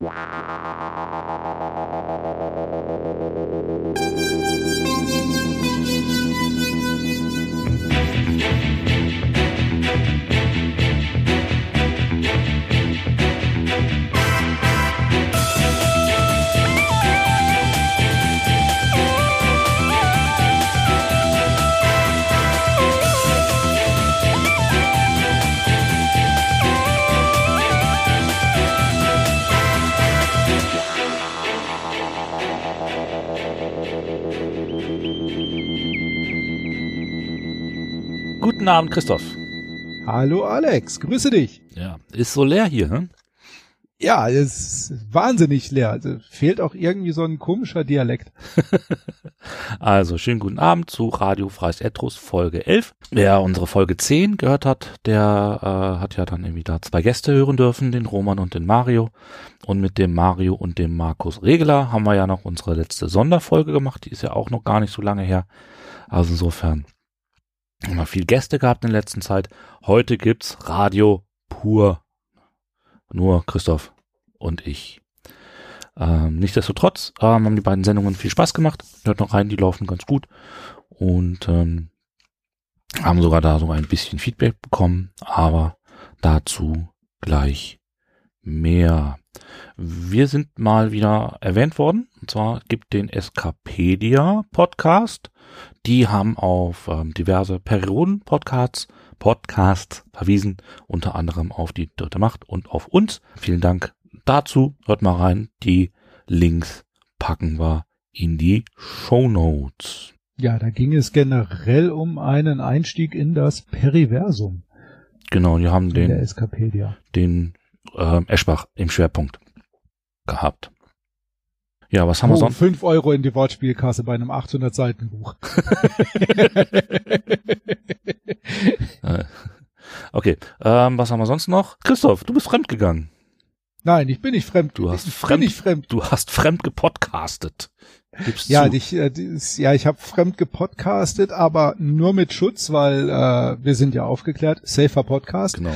Wow. Guten Abend, Christoph. Hallo Alex, grüße dich. Ja, ist so leer hier, hm? Ja, es ist wahnsinnig leer. Also fehlt auch irgendwie so ein komischer Dialekt. also, schönen guten Abend zu Radio Freies Etrus Folge 11. Wer unsere Folge 10 gehört hat, der äh, hat ja dann irgendwie da zwei Gäste hören dürfen, den Roman und den Mario. Und mit dem Mario und dem Markus Regler haben wir ja noch unsere letzte Sonderfolge gemacht. Die ist ja auch noch gar nicht so lange her. Also insofern wir viel Gäste gehabt in der letzten Zeit. Heute gibt's Radio pur. Nur Christoph und ich. Ähm, nichtsdestotrotz ähm, haben die beiden Sendungen viel Spaß gemacht. Hört noch rein, die laufen ganz gut. Und ähm, haben sogar da sogar ein bisschen Feedback bekommen. Aber dazu gleich mehr. Wir sind mal wieder erwähnt worden. Und zwar gibt den Escapedia Podcast. Die haben auf ähm, diverse Perioden-Podcasts Podcasts verwiesen, unter anderem auf die dritte Macht und auf uns. Vielen Dank dazu. Hört mal rein. Die Links packen wir in die Show Notes. Ja, da ging es generell um einen Einstieg in das Periversum. Genau, die haben den, den äh, Eschbach im Schwerpunkt gehabt. Ja, was haben oh, wir sonst? Fünf Euro in die Wortspielkasse bei einem 800 Seiten Buch. okay, ähm, was haben wir sonst noch? Christoph, du bist fremd gegangen. Nein, ich bin nicht fremd. Du hast ich fremd, bin fremd. Du hast fremd gepodcastet. Gib's ja. Ich, äh, ja, ich habe fremd gepodcastet, aber nur mit Schutz, weil äh, wir sind ja aufgeklärt. Safer Podcast. Genau.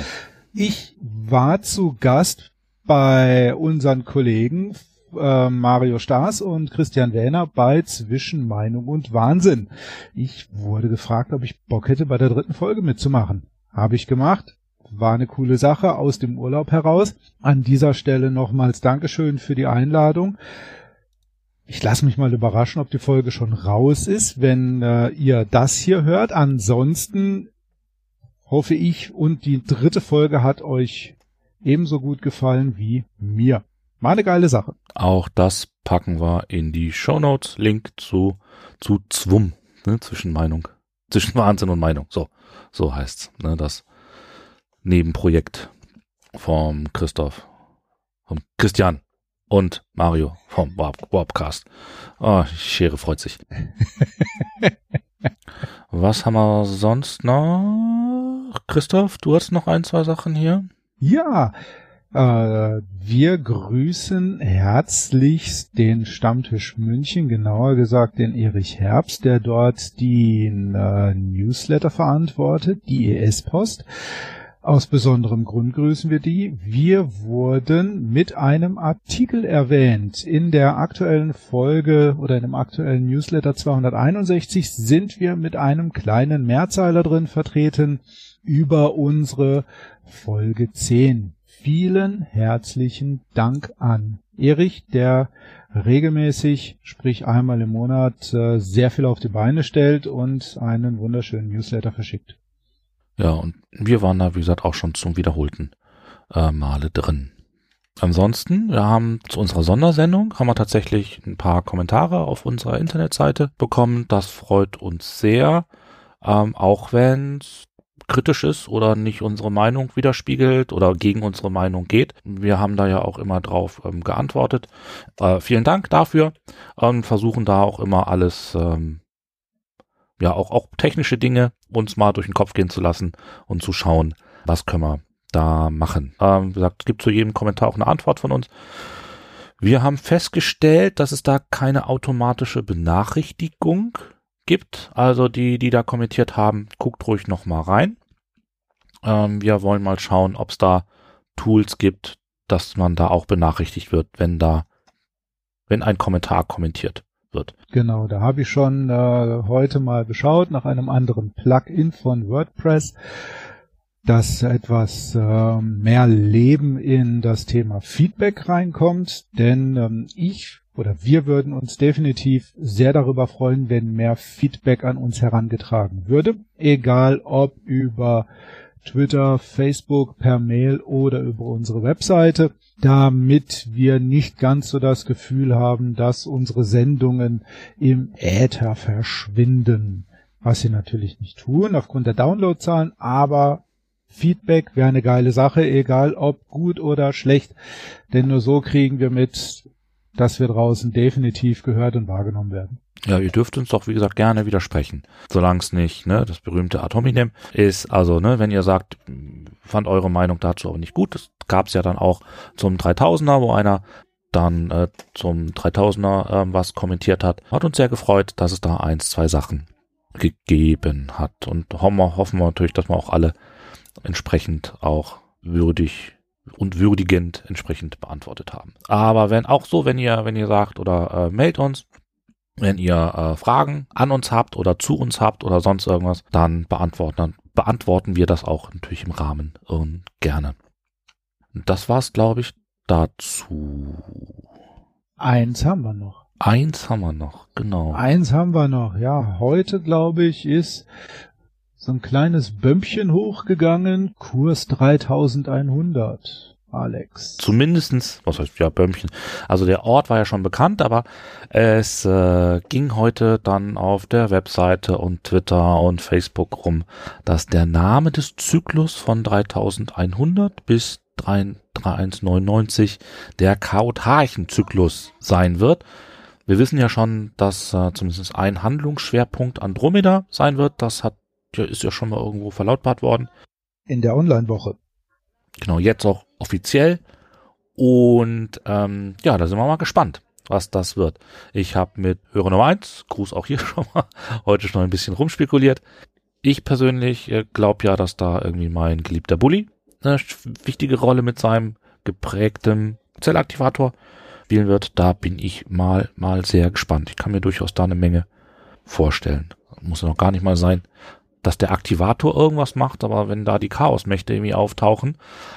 Ich war zu Gast bei unseren Kollegen äh, Mario Staas und Christian Wähner bei Zwischen Meinung und Wahnsinn. Ich wurde gefragt, ob ich Bock hätte, bei der dritten Folge mitzumachen. Habe ich gemacht. War eine coole Sache aus dem Urlaub heraus. An dieser Stelle nochmals Dankeschön für die Einladung. Ich lasse mich mal überraschen, ob die Folge schon raus ist, wenn äh, ihr das hier hört. Ansonsten hoffe ich und die dritte Folge hat euch ebenso gut gefallen wie mir. War eine geile Sache. Auch das packen wir in die Show Notes. Link zu, zu Zwum, ne, zwischen Meinung, zwischen Wahnsinn und Meinung. So, so heißt's, ne, das Nebenprojekt vom Christoph, vom Christian und Mario vom Warpcast. Oh, Schere freut sich. Was haben wir sonst noch? Christoph, du hast noch ein, zwei Sachen hier? Ja, äh, wir grüßen herzlichst den Stammtisch München, genauer gesagt den Erich Herbst, der dort den äh, Newsletter verantwortet, die ES-Post. Aus besonderem Grund grüßen wir die. Wir wurden mit einem Artikel erwähnt. In der aktuellen Folge oder in dem aktuellen Newsletter 261 sind wir mit einem kleinen Mehrzeiler drin vertreten über unsere Folge 10 vielen herzlichen Dank an Erich, der regelmäßig, sprich einmal im Monat, äh, sehr viel auf die Beine stellt und einen wunderschönen Newsletter verschickt. Ja, und wir waren da, wie gesagt, auch schon zum wiederholten äh, Male drin. Ansonsten, wir haben zu unserer Sondersendung, haben wir tatsächlich ein paar Kommentare auf unserer Internetseite bekommen. Das freut uns sehr. Ähm, auch wenn es kritisch ist oder nicht unsere Meinung widerspiegelt oder gegen unsere Meinung geht. Wir haben da ja auch immer drauf ähm, geantwortet. Äh, vielen Dank dafür und versuchen da auch immer alles, ähm, ja, auch, auch technische Dinge uns mal durch den Kopf gehen zu lassen und zu schauen, was können wir da machen. Ähm, wie gesagt, es gibt zu jedem Kommentar auch eine Antwort von uns. Wir haben festgestellt, dass es da keine automatische Benachrichtigung gibt. Also die, die da kommentiert haben, guckt ruhig noch mal rein. Ähm, wir wollen mal schauen, ob es da Tools gibt, dass man da auch benachrichtigt wird, wenn da, wenn ein Kommentar kommentiert wird. Genau, da habe ich schon äh, heute mal geschaut nach einem anderen Plugin von WordPress, dass etwas äh, mehr Leben in das Thema Feedback reinkommt, denn ähm, ich oder wir würden uns definitiv sehr darüber freuen, wenn mehr Feedback an uns herangetragen würde, egal ob über Twitter, Facebook, per Mail oder über unsere Webseite, damit wir nicht ganz so das Gefühl haben, dass unsere Sendungen im Äther verschwinden. Was sie natürlich nicht tun aufgrund der Downloadzahlen, aber Feedback wäre eine geile Sache, egal ob gut oder schlecht, denn nur so kriegen wir mit, dass wir draußen definitiv gehört und wahrgenommen werden. Ja, ihr dürft uns doch, wie gesagt, gerne widersprechen. Solange es nicht, ne, das berühmte Atominem ist. Also, ne, wenn ihr sagt, fand eure Meinung dazu aber nicht gut, das gab es ja dann auch zum 3000er, wo einer dann äh, zum 3000er äh, was kommentiert hat. Hat uns sehr gefreut, dass es da eins, zwei Sachen gegeben hat. Und hoffen wir, hoffen wir natürlich, dass wir auch alle entsprechend auch würdig und würdigend entsprechend beantwortet haben. Aber wenn auch so, wenn ihr, wenn ihr sagt oder äh, meldet uns, wenn ihr äh, Fragen an uns habt oder zu uns habt oder sonst irgendwas, dann beantworten, dann beantworten wir das auch natürlich im Rahmen und gerne. Das war's, glaube ich, dazu. Eins haben wir noch. Eins haben wir noch, genau. Eins haben wir noch, ja. Heute, glaube ich, ist so ein kleines Bömpchen hochgegangen, Kurs 3100. Alex. Zumindestens, was heißt ja Bömmchen. Also der Ort war ja schon bekannt, aber es äh, ging heute dann auf der Webseite und Twitter und Facebook rum, dass der Name des Zyklus von 3100 bis 3199 der Chaotarchen-Zyklus sein wird. Wir wissen ja schon, dass äh, zumindest ein Handlungsschwerpunkt Andromeda sein wird. Das hat ja, ist ja schon mal irgendwo verlautbart worden. In der Online-Woche. Genau, jetzt auch offiziell. Und ähm, ja, da sind wir mal gespannt, was das wird. Ich habe mit Hörer Nummer eins, Gruß auch hier schon mal, heute schon ein bisschen rumspekuliert. Ich persönlich äh, glaube ja, dass da irgendwie mein geliebter Bully eine wichtige Rolle mit seinem geprägten Zellaktivator spielen wird. Da bin ich mal, mal sehr gespannt. Ich kann mir durchaus da eine Menge vorstellen. Muss ja noch gar nicht mal sein, dass der Aktivator irgendwas macht, aber wenn da die Chaosmächte irgendwie auftauchen,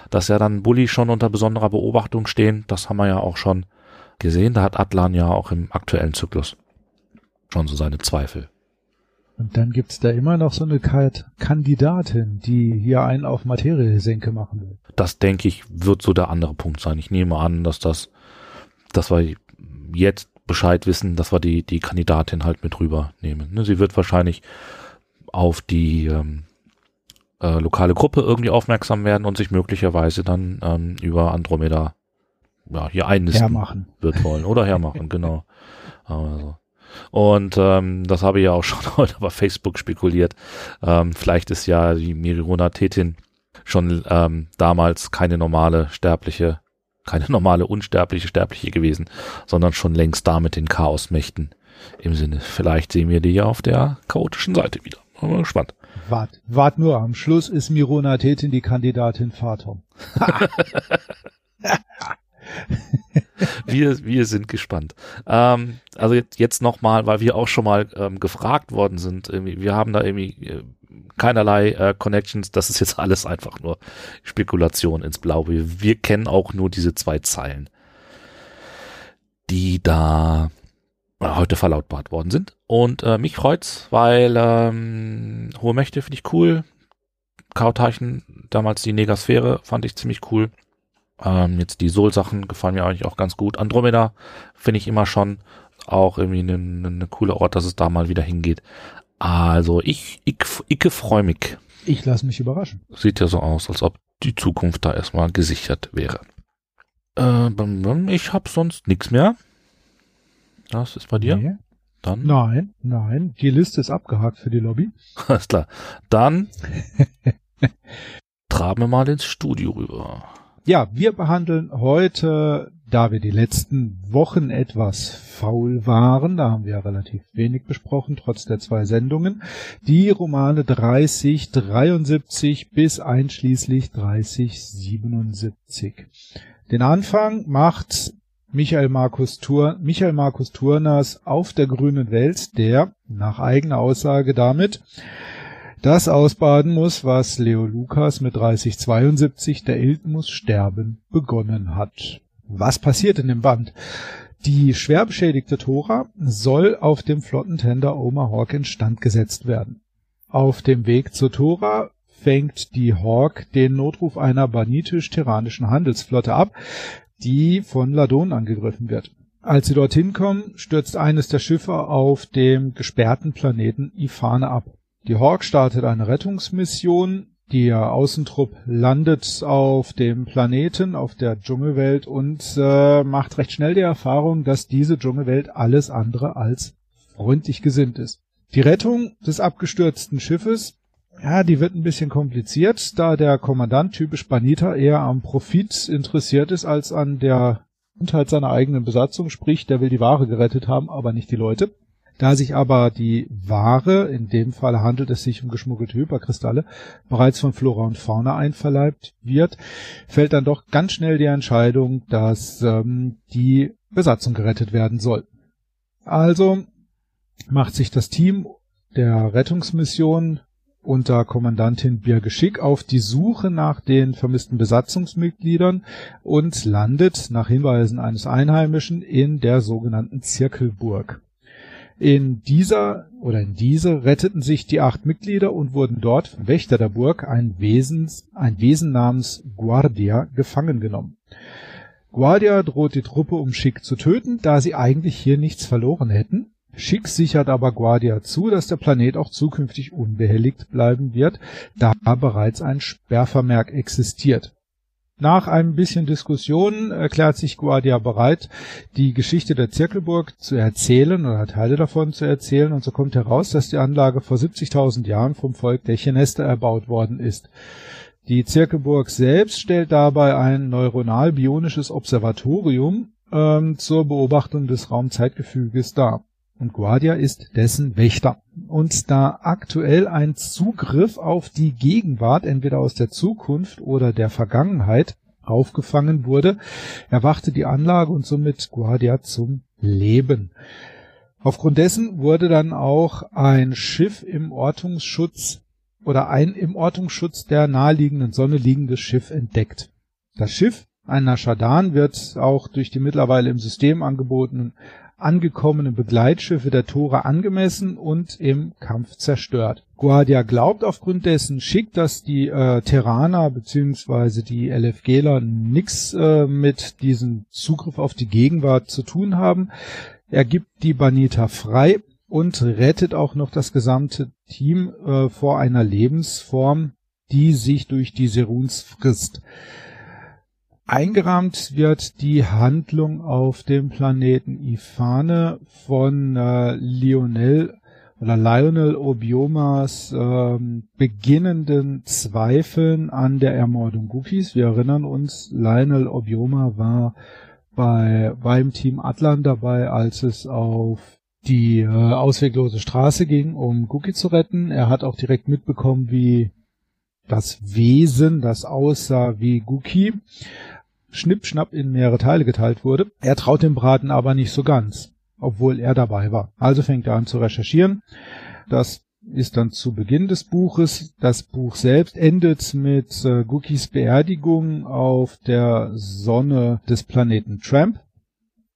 dass ja dann Bully schon unter besonderer Beobachtung stehen, das haben wir ja auch schon gesehen. Da hat Atlan ja auch im aktuellen Zyklus schon so seine Zweifel. Und dann gibt's da immer noch so eine Kandidatin, die hier einen auf Materiesenke machen will. Das denke ich, wird so der andere Punkt sein. Ich nehme an, dass das, dass wir jetzt Bescheid wissen, dass wir die, die Kandidatin halt mit rübernehmen. Ne, sie wird wahrscheinlich auf die ähm, äh, lokale Gruppe irgendwie aufmerksam werden und sich möglicherweise dann ähm, über Andromeda ja, hier einnisten hermachen. wird wollen oder hermachen, genau. Also. Und ähm, das habe ich ja auch schon heute bei Facebook spekuliert. Ähm, vielleicht ist ja die Mirona Tetin schon ähm, damals keine normale sterbliche, keine normale unsterbliche Sterbliche gewesen, sondern schon längst da mit den Chaosmächten im Sinne. Vielleicht sehen wir die ja auf der chaotischen Seite wieder. Bin gespannt. Wart, wart nur, am Schluss ist Mirona Tetin die Kandidatin Fatom. wir, wir sind gespannt. Ähm, also jetzt, jetzt nochmal, weil wir auch schon mal ähm, gefragt worden sind. Wir haben da irgendwie äh, keinerlei äh, Connections. Das ist jetzt alles einfach nur Spekulation ins Blaue. Wir, wir kennen auch nur diese zwei Zeilen, die da heute verlautbart worden sind. Und äh, mich freut's, weil ähm, Hohe Mächte finde ich cool. Chaoteichen, damals die Negasphäre, fand ich ziemlich cool. Ähm, jetzt die Sol-Sachen gefallen mir eigentlich auch ganz gut. Andromeda finde ich immer schon auch irgendwie eine ne, ne coole Ort, dass es da mal wieder hingeht. Also ich, ich, ich freue mich. Ich lasse mich überraschen. Sieht ja so aus, als ob die Zukunft da erstmal gesichert wäre. Äh, ich habe sonst nichts mehr. Das ist bei dir? Nee. Dann? Nein, nein. Die Liste ist abgehakt für die Lobby. Alles klar. Dann traben wir mal ins Studio rüber. Ja, wir behandeln heute, da wir die letzten Wochen etwas faul waren, da haben wir ja relativ wenig besprochen, trotz der zwei Sendungen, die Romane 30, 73 bis einschließlich 30, 77. Den Anfang macht Michael Markus, Thur Michael Markus Turners auf der grünen Welt, der nach eigener Aussage damit das ausbaden muss, was Leo Lukas mit 3072 der Ilten muss sterben begonnen hat. Was passiert in dem Band? Die schwer beschädigte Tora soll auf dem Flottentender Omaha instand gesetzt werden. Auf dem Weg zur Tora fängt die Hawk den Notruf einer banitisch-terranischen Handelsflotte ab, die von Ladon angegriffen wird. Als sie dorthin kommen, stürzt eines der Schiffe auf dem gesperrten Planeten Ifane ab. Die Hawk startet eine Rettungsmission, der Außentrupp landet auf dem Planeten, auf der Dschungelwelt und äh, macht recht schnell die Erfahrung, dass diese Dschungelwelt alles andere als freundlich gesinnt ist. Die Rettung des abgestürzten Schiffes, ja, die wird ein bisschen kompliziert, da der Kommandant typisch Banita eher am Profit interessiert ist als an der Unterhalt seiner eigenen Besatzung, sprich, der will die Ware gerettet haben, aber nicht die Leute. Da sich aber die Ware, in dem Fall handelt es sich um geschmuggelte Hyperkristalle, bereits von Flora und Fauna einverleibt wird, fällt dann doch ganz schnell die Entscheidung, dass ähm, die Besatzung gerettet werden soll. Also macht sich das Team der Rettungsmission unter Kommandantin Birge Schick auf die Suche nach den vermissten Besatzungsmitgliedern und landet nach Hinweisen eines Einheimischen in der sogenannten Zirkelburg. In dieser oder in diese retteten sich die acht Mitglieder und wurden dort vom Wächter der Burg, ein, Wesens, ein Wesen namens Guardia, gefangen genommen. Guardia droht die Truppe um Schick zu töten, da sie eigentlich hier nichts verloren hätten. Schick sichert aber Guardia zu, dass der Planet auch zukünftig unbehelligt bleiben wird, da bereits ein Sperrvermerk existiert. Nach ein bisschen Diskussion erklärt sich Guardia bereit, die Geschichte der Zirkelburg zu erzählen oder Teile davon zu erzählen und so kommt heraus, dass die Anlage vor 70.000 Jahren vom Volk der Chenester erbaut worden ist. Die Zirkelburg selbst stellt dabei ein neuronal-bionisches Observatorium ähm, zur Beobachtung des Raumzeitgefüges dar und Guardia ist dessen Wächter. Und da aktuell ein Zugriff auf die Gegenwart entweder aus der Zukunft oder der Vergangenheit aufgefangen wurde, erwachte die Anlage und somit Guardia zum Leben. Aufgrund dessen wurde dann auch ein Schiff im Ortungsschutz oder ein im Ortungsschutz der naheliegenden Sonne liegendes Schiff entdeckt. Das Schiff, ein Nashadan, wird auch durch die mittlerweile im System angebotenen angekommene Begleitschiffe der Tore angemessen und im Kampf zerstört. Guardia glaubt aufgrund dessen Schick, dass die äh, Terraner bzw. die LFGler nix äh, mit diesem Zugriff auf die Gegenwart zu tun haben. Er gibt die Banita frei und rettet auch noch das gesamte Team äh, vor einer Lebensform, die sich durch die Seruns frisst. Eingerahmt wird die Handlung auf dem Planeten Ifane von äh, Lionel oder Lionel Obiomas ähm, beginnenden Zweifeln an der Ermordung Gookies. Wir erinnern uns, Lionel Obioma war bei beim Team Atlan dabei, als es auf die äh, ausweglose Straße ging, um Gookie zu retten. Er hat auch direkt mitbekommen, wie das Wesen, das aussah wie Gookie, schnippschnapp in mehrere Teile geteilt wurde. Er traut dem Braten aber nicht so ganz, obwohl er dabei war. Also fängt er an zu recherchieren. Das ist dann zu Beginn des Buches. Das Buch selbst endet mit äh, Gookies Beerdigung auf der Sonne des Planeten Tramp,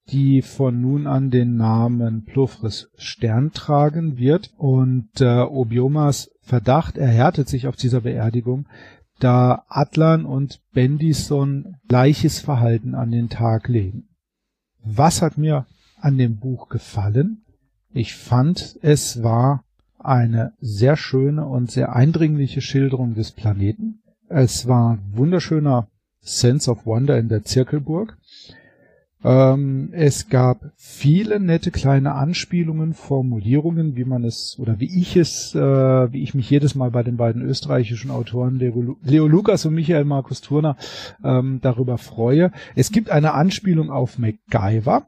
die von nun an den Namen Plufris Stern tragen wird. Und äh, Obiomas Verdacht erhärtet sich auf dieser Beerdigung, da Atlan und Bendison gleiches Verhalten an den Tag legen. Was hat mir an dem Buch gefallen? Ich fand, es war eine sehr schöne und sehr eindringliche Schilderung des Planeten. Es war wunderschöner Sense of Wonder in der Zirkelburg. Ähm, es gab viele nette kleine Anspielungen, Formulierungen, wie man es oder wie ich es, äh, wie ich mich jedes Mal bei den beiden österreichischen Autoren Leo, Leo Lukas und Michael Markus Turner ähm, darüber freue. Es gibt eine Anspielung auf MacGyver.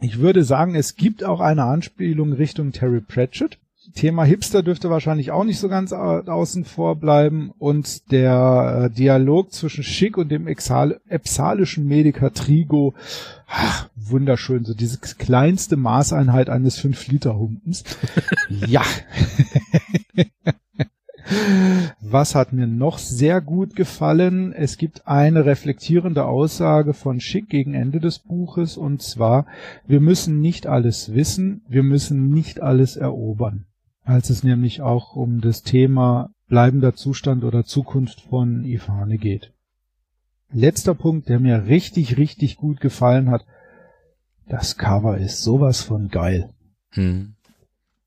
Ich würde sagen, es gibt auch eine Anspielung Richtung Terry Pratchett. Thema Hipster dürfte wahrscheinlich auch nicht so ganz außen vor bleiben und der äh, Dialog zwischen Schick und dem Exal epsalischen Mediker Trigo, ach, wunderschön, so diese kleinste Maßeinheit eines 5-Liter-Humpens. ja. Was hat mir noch sehr gut gefallen? Es gibt eine reflektierende Aussage von Schick gegen Ende des Buches und zwar, wir müssen nicht alles wissen, wir müssen nicht alles erobern. Als es nämlich auch um das Thema bleibender Zustand oder Zukunft von Ifane geht. Letzter Punkt, der mir richtig, richtig gut gefallen hat. Das Cover ist sowas von geil. Hm.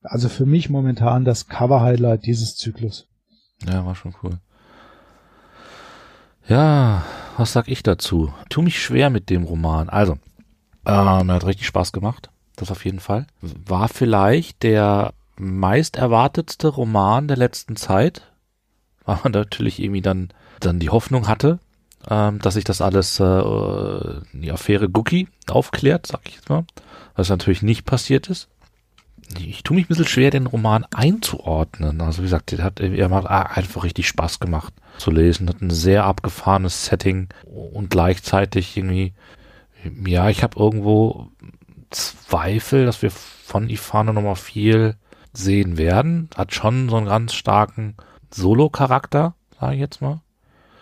Also für mich momentan das Cover-Highlight dieses Zyklus. Ja, war schon cool. Ja, was sag ich dazu? Tu mich schwer mit dem Roman. Also, äh, mir hat richtig Spaß gemacht. Das auf jeden Fall. War vielleicht der meist erwartetste Roman der letzten Zeit. Weil man natürlich irgendwie dann, dann die Hoffnung hatte, ähm, dass sich das alles, äh, die Affäre Gookie aufklärt, sag ich jetzt mal. Was natürlich nicht passiert ist ich tue mich ein bisschen schwer, den Roman einzuordnen. Also wie gesagt, er hat, er hat einfach richtig Spaß gemacht zu lesen. Hat ein sehr abgefahrenes Setting und gleichzeitig irgendwie, ja, ich habe irgendwo Zweifel, dass wir von Ifane nochmal viel sehen werden. Hat schon so einen ganz starken Solo-Charakter, sage ich jetzt mal.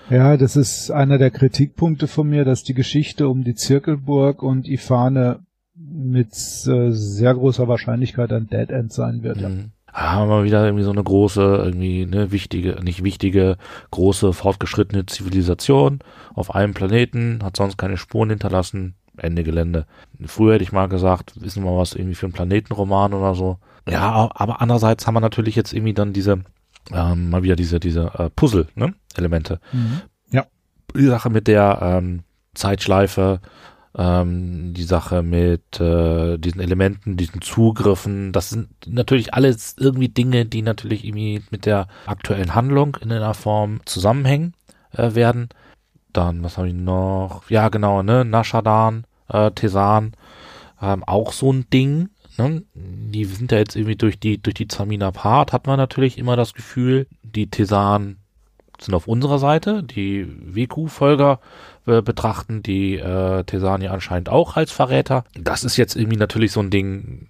Ja, das ist einer der Kritikpunkte von mir, dass die Geschichte um die Zirkelburg und Ifane mit äh, sehr großer Wahrscheinlichkeit ein Dead End sein wird. Mhm. Ja. Haben wir wieder irgendwie so eine große, irgendwie eine wichtige, nicht wichtige, große, fortgeschrittene Zivilisation auf einem Planeten, hat sonst keine Spuren hinterlassen, Ende Gelände. Früher hätte ich mal gesagt, wissen wir was irgendwie für einen Planetenroman oder so. Ja, aber andererseits haben wir natürlich jetzt irgendwie dann diese, ähm, mal wieder diese, diese äh, Puzzle, ne? Elemente. Mhm. Ja. Die Sache mit der ähm, Zeitschleife, ähm, die Sache mit äh, diesen Elementen, diesen Zugriffen, das sind natürlich alles irgendwie Dinge, die natürlich irgendwie mit der aktuellen Handlung in einer Form zusammenhängen äh, werden. Dann, was habe ich noch? Ja, genau, ne, Nashadan, äh, Tesan, ähm, auch so ein Ding. Ne? Die sind ja jetzt irgendwie durch die, durch die Zamina Part, hat man natürlich immer das Gefühl, die Tesan sind auf unserer Seite, die WQ-Folger äh, betrachten die äh, Tesani anscheinend auch als Verräter. Das ist jetzt irgendwie natürlich so ein Ding,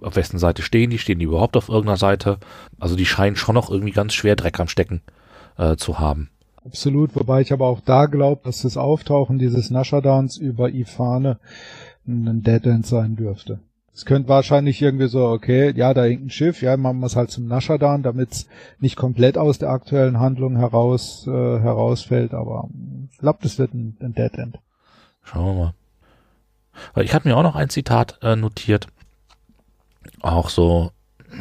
auf wessen Seite stehen die? Stehen die überhaupt auf irgendeiner Seite? Also die scheinen schon noch irgendwie ganz schwer Dreck am Stecken äh, zu haben. Absolut, wobei ich aber auch da glaube, dass das Auftauchen dieses Naschadans über Ifane ein Dead End sein dürfte. Es könnte wahrscheinlich irgendwie so, okay, ja, da hängt ein Schiff, ja, machen wir es halt zum Naschadan, damit es nicht komplett aus der aktuellen Handlung heraus äh, herausfällt, aber ich glaube, das wird ein, ein Dead End. Schauen wir mal. Ich hatte mir auch noch ein Zitat äh, notiert, auch so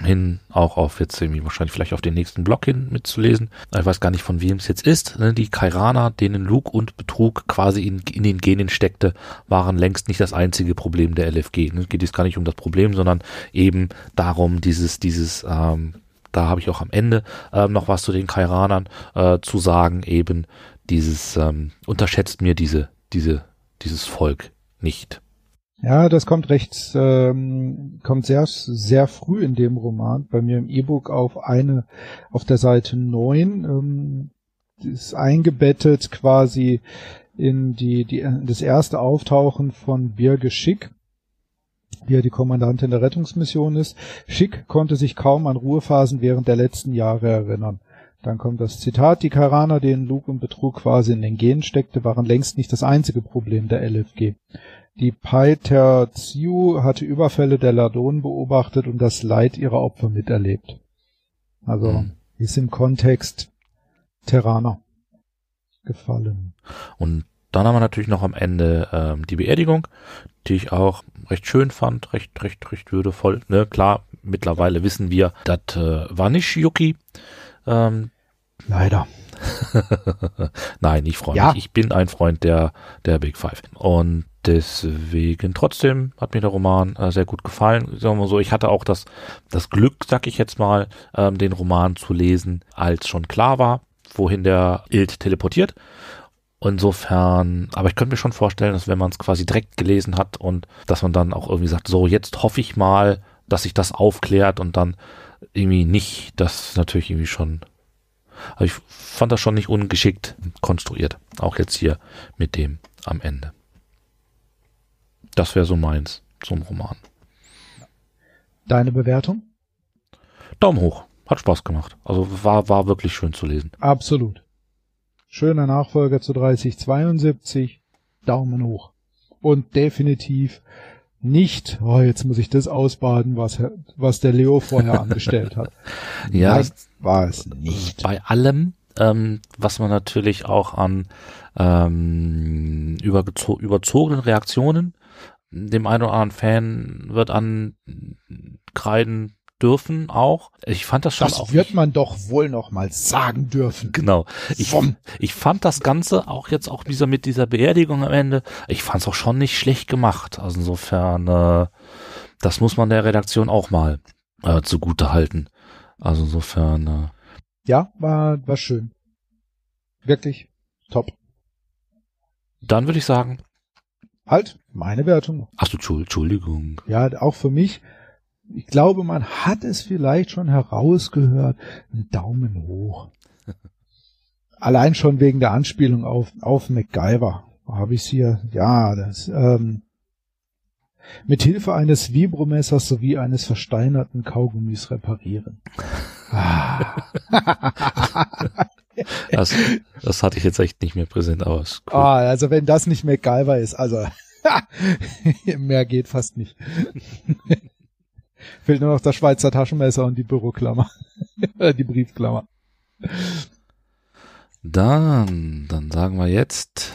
hin, auch auf jetzt irgendwie wahrscheinlich vielleicht auf den nächsten Block hin mitzulesen. Ich weiß gar nicht, von wem es jetzt ist. Ne? Die Kairaner, denen Lug und Betrug quasi in, in den Genen steckte, waren längst nicht das einzige Problem der LFG. Ne? Geht es gar nicht um das Problem, sondern eben darum, dieses, dieses, ähm, da habe ich auch am Ende ähm, noch was zu den Kairanern äh, zu sagen, eben dieses, ähm, unterschätzt mir diese, diese, dieses Volk nicht. Ja, das kommt recht, ähm, kommt sehr, sehr früh in dem Roman, bei mir im E-Book auf eine, auf der Seite 9, ähm, ist eingebettet quasi in die, die, das erste Auftauchen von Birge Schick, die ja die Kommandantin der Rettungsmission ist. Schick konnte sich kaum an Ruhephasen während der letzten Jahre erinnern. Dann kommt das Zitat, die Karaner, denen Lug und Betrug quasi in den Genen steckte, waren längst nicht das einzige Problem der LFG. Die Paiterziu hatte Überfälle der Ladonen beobachtet und das Leid ihrer Opfer miterlebt. Also mhm. ist im Kontext Terraner gefallen. Und dann haben wir natürlich noch am Ende ähm, die Beerdigung, die ich auch recht schön fand, recht, recht, recht würdevoll. Ne? Klar, mittlerweile wissen wir, das äh, war nicht Yuki. Ähm, Leider. Nein, ich freue ja. mich. Ich bin ein Freund der, der Big Five. Und deswegen trotzdem hat mir der Roman äh, sehr gut gefallen. Sagen wir so, ich hatte auch das, das Glück, sag ich jetzt mal, ähm, den Roman zu lesen, als schon klar war, wohin der Ilt teleportiert. Insofern, aber ich könnte mir schon vorstellen, dass wenn man es quasi direkt gelesen hat und dass man dann auch irgendwie sagt, so jetzt hoffe ich mal, dass sich das aufklärt und dann irgendwie nicht, das natürlich irgendwie schon, aber ich fand das schon nicht ungeschickt konstruiert. Auch jetzt hier mit dem am Ende. Das wäre so meins zum Roman. Deine Bewertung? Daumen hoch. Hat Spaß gemacht. Also war, war wirklich schön zu lesen. Absolut. Schöner Nachfolger zu 3072. Daumen hoch. Und definitiv nicht, oh, jetzt muss ich das ausbaden, was, was der Leo vorher angestellt hat. ja, Nein, war es nicht. Bei allem, ähm, was man natürlich auch an ähm, überzogenen Reaktionen dem einen oder anderen Fan wird ankreiden dürfen auch. Ich fand das schon das auch. Das wird man doch wohl noch mal sagen dürfen. Genau. Ich, ich fand das Ganze auch jetzt auch dieser mit dieser Beerdigung am Ende. Ich fand es auch schon nicht schlecht gemacht. Also insofern, äh, das muss man der Redaktion auch mal äh, zugute halten. Also insofern. Äh, ja, war war schön. Wirklich top. Dann würde ich sagen. Halt, meine Wertung. Ach du, Entschuldigung. Ja, auch für mich ich glaube, man hat es vielleicht schon herausgehört. Ein Daumen hoch. Allein schon wegen der Anspielung auf, auf MacGyver habe ich hier, ja, das, ähm, mit Hilfe eines Vibromessers sowie eines versteinerten Kaugummis reparieren. das, das hatte ich jetzt echt nicht mehr präsent, aber ist cool. Ah, also wenn das nicht MacGyver ist, also mehr geht fast nicht. Fehlt nur noch das Schweizer Taschenmesser und die Büroklammer. die Briefklammer. Dann, dann sagen wir jetzt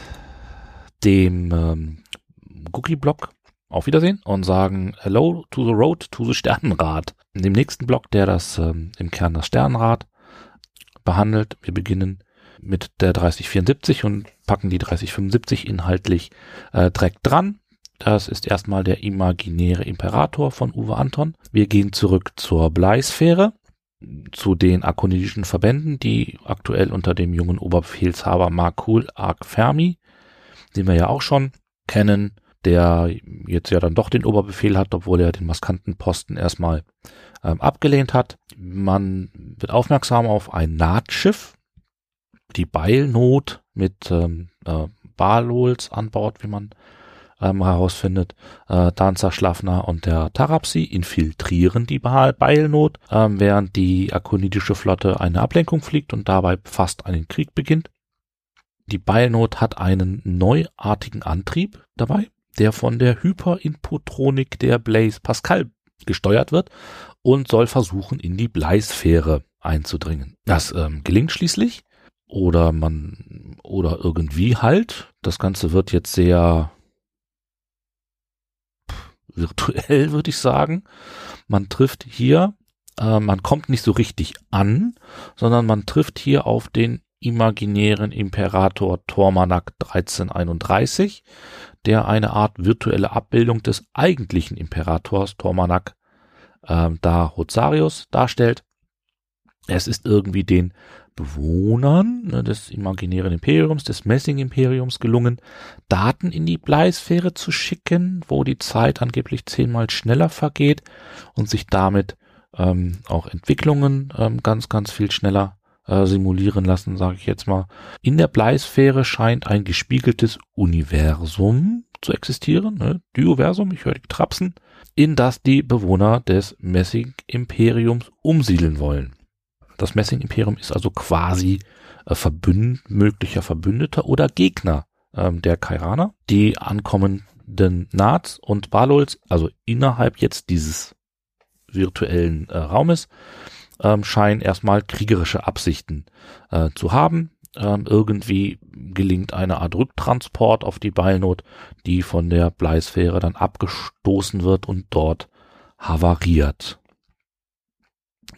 dem ähm, Cookie-Block auf Wiedersehen und sagen Hello to the Road to the Sternenrad. In dem nächsten Block, der das ähm, im Kern das Sternenrad behandelt. Wir beginnen mit der 3074 und packen die 3075 inhaltlich äh, direkt dran. Das ist erstmal der imaginäre Imperator von Uwe Anton. Wir gehen zurück zur Bleisphäre, zu den akonidischen Verbänden, die aktuell unter dem jungen Oberbefehlshaber Markul Ark Fermi, den wir ja auch schon kennen, der jetzt ja dann doch den Oberbefehl hat, obwohl er den maskanten Posten erstmal ähm, abgelehnt hat. Man wird aufmerksam auf ein Nahtschiff, die Beilnot mit ähm, äh, Balols an Bord, wie man ähm, herausfindet, äh, Danza Schlafner und der Tarapsi infiltrieren die Beilnot, ähm, während die akonidische Flotte eine Ablenkung fliegt und dabei fast einen Krieg beginnt. Die Beilnot hat einen neuartigen Antrieb dabei, der von der Hyperinpotronik der Blaise Pascal gesteuert wird und soll versuchen, in die Bleisphäre einzudringen. Das ähm, gelingt schließlich oder man oder irgendwie halt. Das Ganze wird jetzt sehr virtuell, würde ich sagen. Man trifft hier, äh, man kommt nicht so richtig an, sondern man trifft hier auf den imaginären Imperator Tormanak 1331, der eine Art virtuelle Abbildung des eigentlichen Imperators Tormanak äh, da Hozarius darstellt. Es ist irgendwie den Bewohnern ne, des imaginären Imperiums, des Messing-Imperiums gelungen, Daten in die Bleisphäre zu schicken, wo die Zeit angeblich zehnmal schneller vergeht und sich damit ähm, auch Entwicklungen ähm, ganz, ganz viel schneller äh, simulieren lassen, sage ich jetzt mal. In der Bleisphäre scheint ein gespiegeltes Universum zu existieren, ne? Dioversum, ich höre die Trapsen, in das die Bewohner des Messing-Imperiums umsiedeln wollen. Das Messing-Imperium ist also quasi äh, verbünd möglicher Verbündeter oder Gegner ähm, der Kairaner. Die ankommenden Nats und Balols, also innerhalb jetzt dieses virtuellen äh, Raumes, ähm, scheinen erstmal kriegerische Absichten äh, zu haben. Ähm, irgendwie gelingt eine Art Rücktransport auf die Beilnot, die von der Bleisphäre dann abgestoßen wird und dort havariert.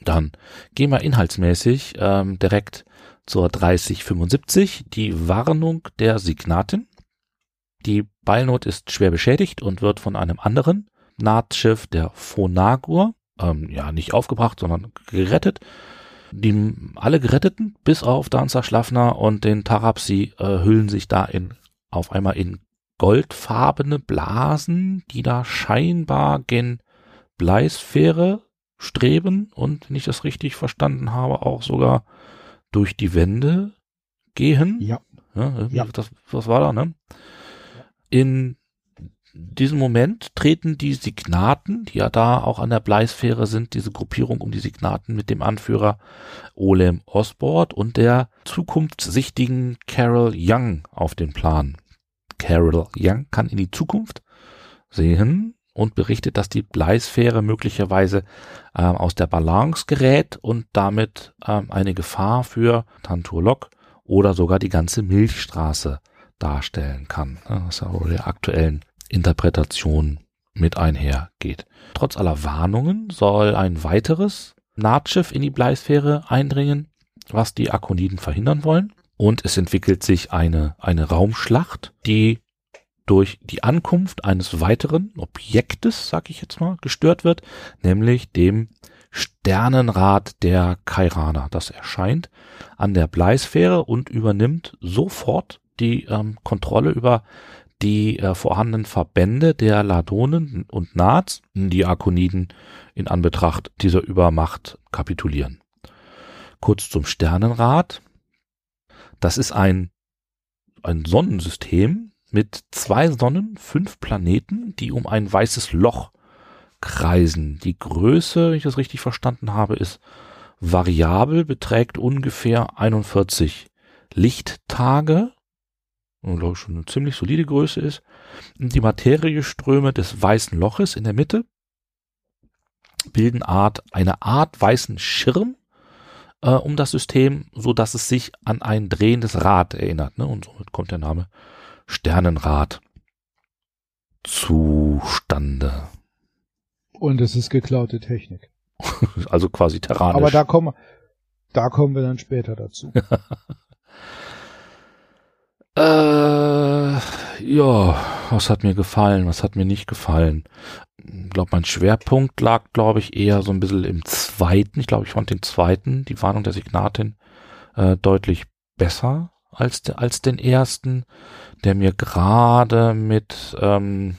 Dann gehen wir inhaltsmäßig ähm, direkt zur 3075, die Warnung der Signatin. Die Beilnot ist schwer beschädigt und wird von einem anderen Nahtschiff, der Phonagur, ähm, ja nicht aufgebracht, sondern gerettet. Die alle Geretteten, bis auf Danza Schlafner und den Tarapsi, äh, hüllen sich da in auf einmal in goldfarbene Blasen, die da scheinbar gen Bleisphäre streben und, wenn ich das richtig verstanden habe, auch sogar durch die Wände gehen. Ja. Ja, ja. Das, was war da, ne? In diesem Moment treten die Signaten, die ja da auch an der Bleisphäre sind, diese Gruppierung um die Signaten mit dem Anführer Olem Osbord und der zukunftssichtigen Carol Young auf den Plan. Carol Young kann in die Zukunft sehen und berichtet, dass die Bleisphäre möglicherweise äh, aus der Balance gerät und damit äh, eine Gefahr für Tanturlok oder sogar die ganze Milchstraße darstellen kann, was ja wohl der aktuellen Interpretation mit einhergeht. Trotz aller Warnungen soll ein weiteres Nahtschiff in die Bleisphäre eindringen, was die Akoniden verhindern wollen. Und es entwickelt sich eine, eine Raumschlacht, die durch die Ankunft eines weiteren Objektes, sag ich jetzt mal, gestört wird, nämlich dem Sternenrad der Kairaner. Das erscheint an der Bleisphäre und übernimmt sofort die ähm, Kontrolle über die äh, vorhandenen Verbände der Ladonen und Nats, die Arkoniden in Anbetracht dieser Übermacht kapitulieren. Kurz zum Sternenrad. Das ist ein, ein Sonnensystem mit zwei Sonnen, fünf Planeten, die um ein weißes Loch kreisen. Die Größe, wenn ich das richtig verstanden habe, ist variabel, beträgt ungefähr 41 Lichttage glaube ich schon eine ziemlich solide Größe ist. Die Materieströme des weißen Loches in der Mitte bilden Art, eine Art weißen Schirm äh, um das System, so dass es sich an ein drehendes Rad erinnert. Ne? Und somit kommt der Name Sternenrad zustande. Und es ist geklaute Technik. also quasi terranisch. Aber da kommen, da kommen wir dann später dazu. Äh, ja, was hat mir gefallen, was hat mir nicht gefallen? Ich glaube, mein Schwerpunkt lag, glaube ich, eher so ein bisschen im zweiten. Ich glaube, ich fand den zweiten, die Warnung der Signatin, äh, deutlich besser als, de, als den ersten, der mir gerade mit ähm,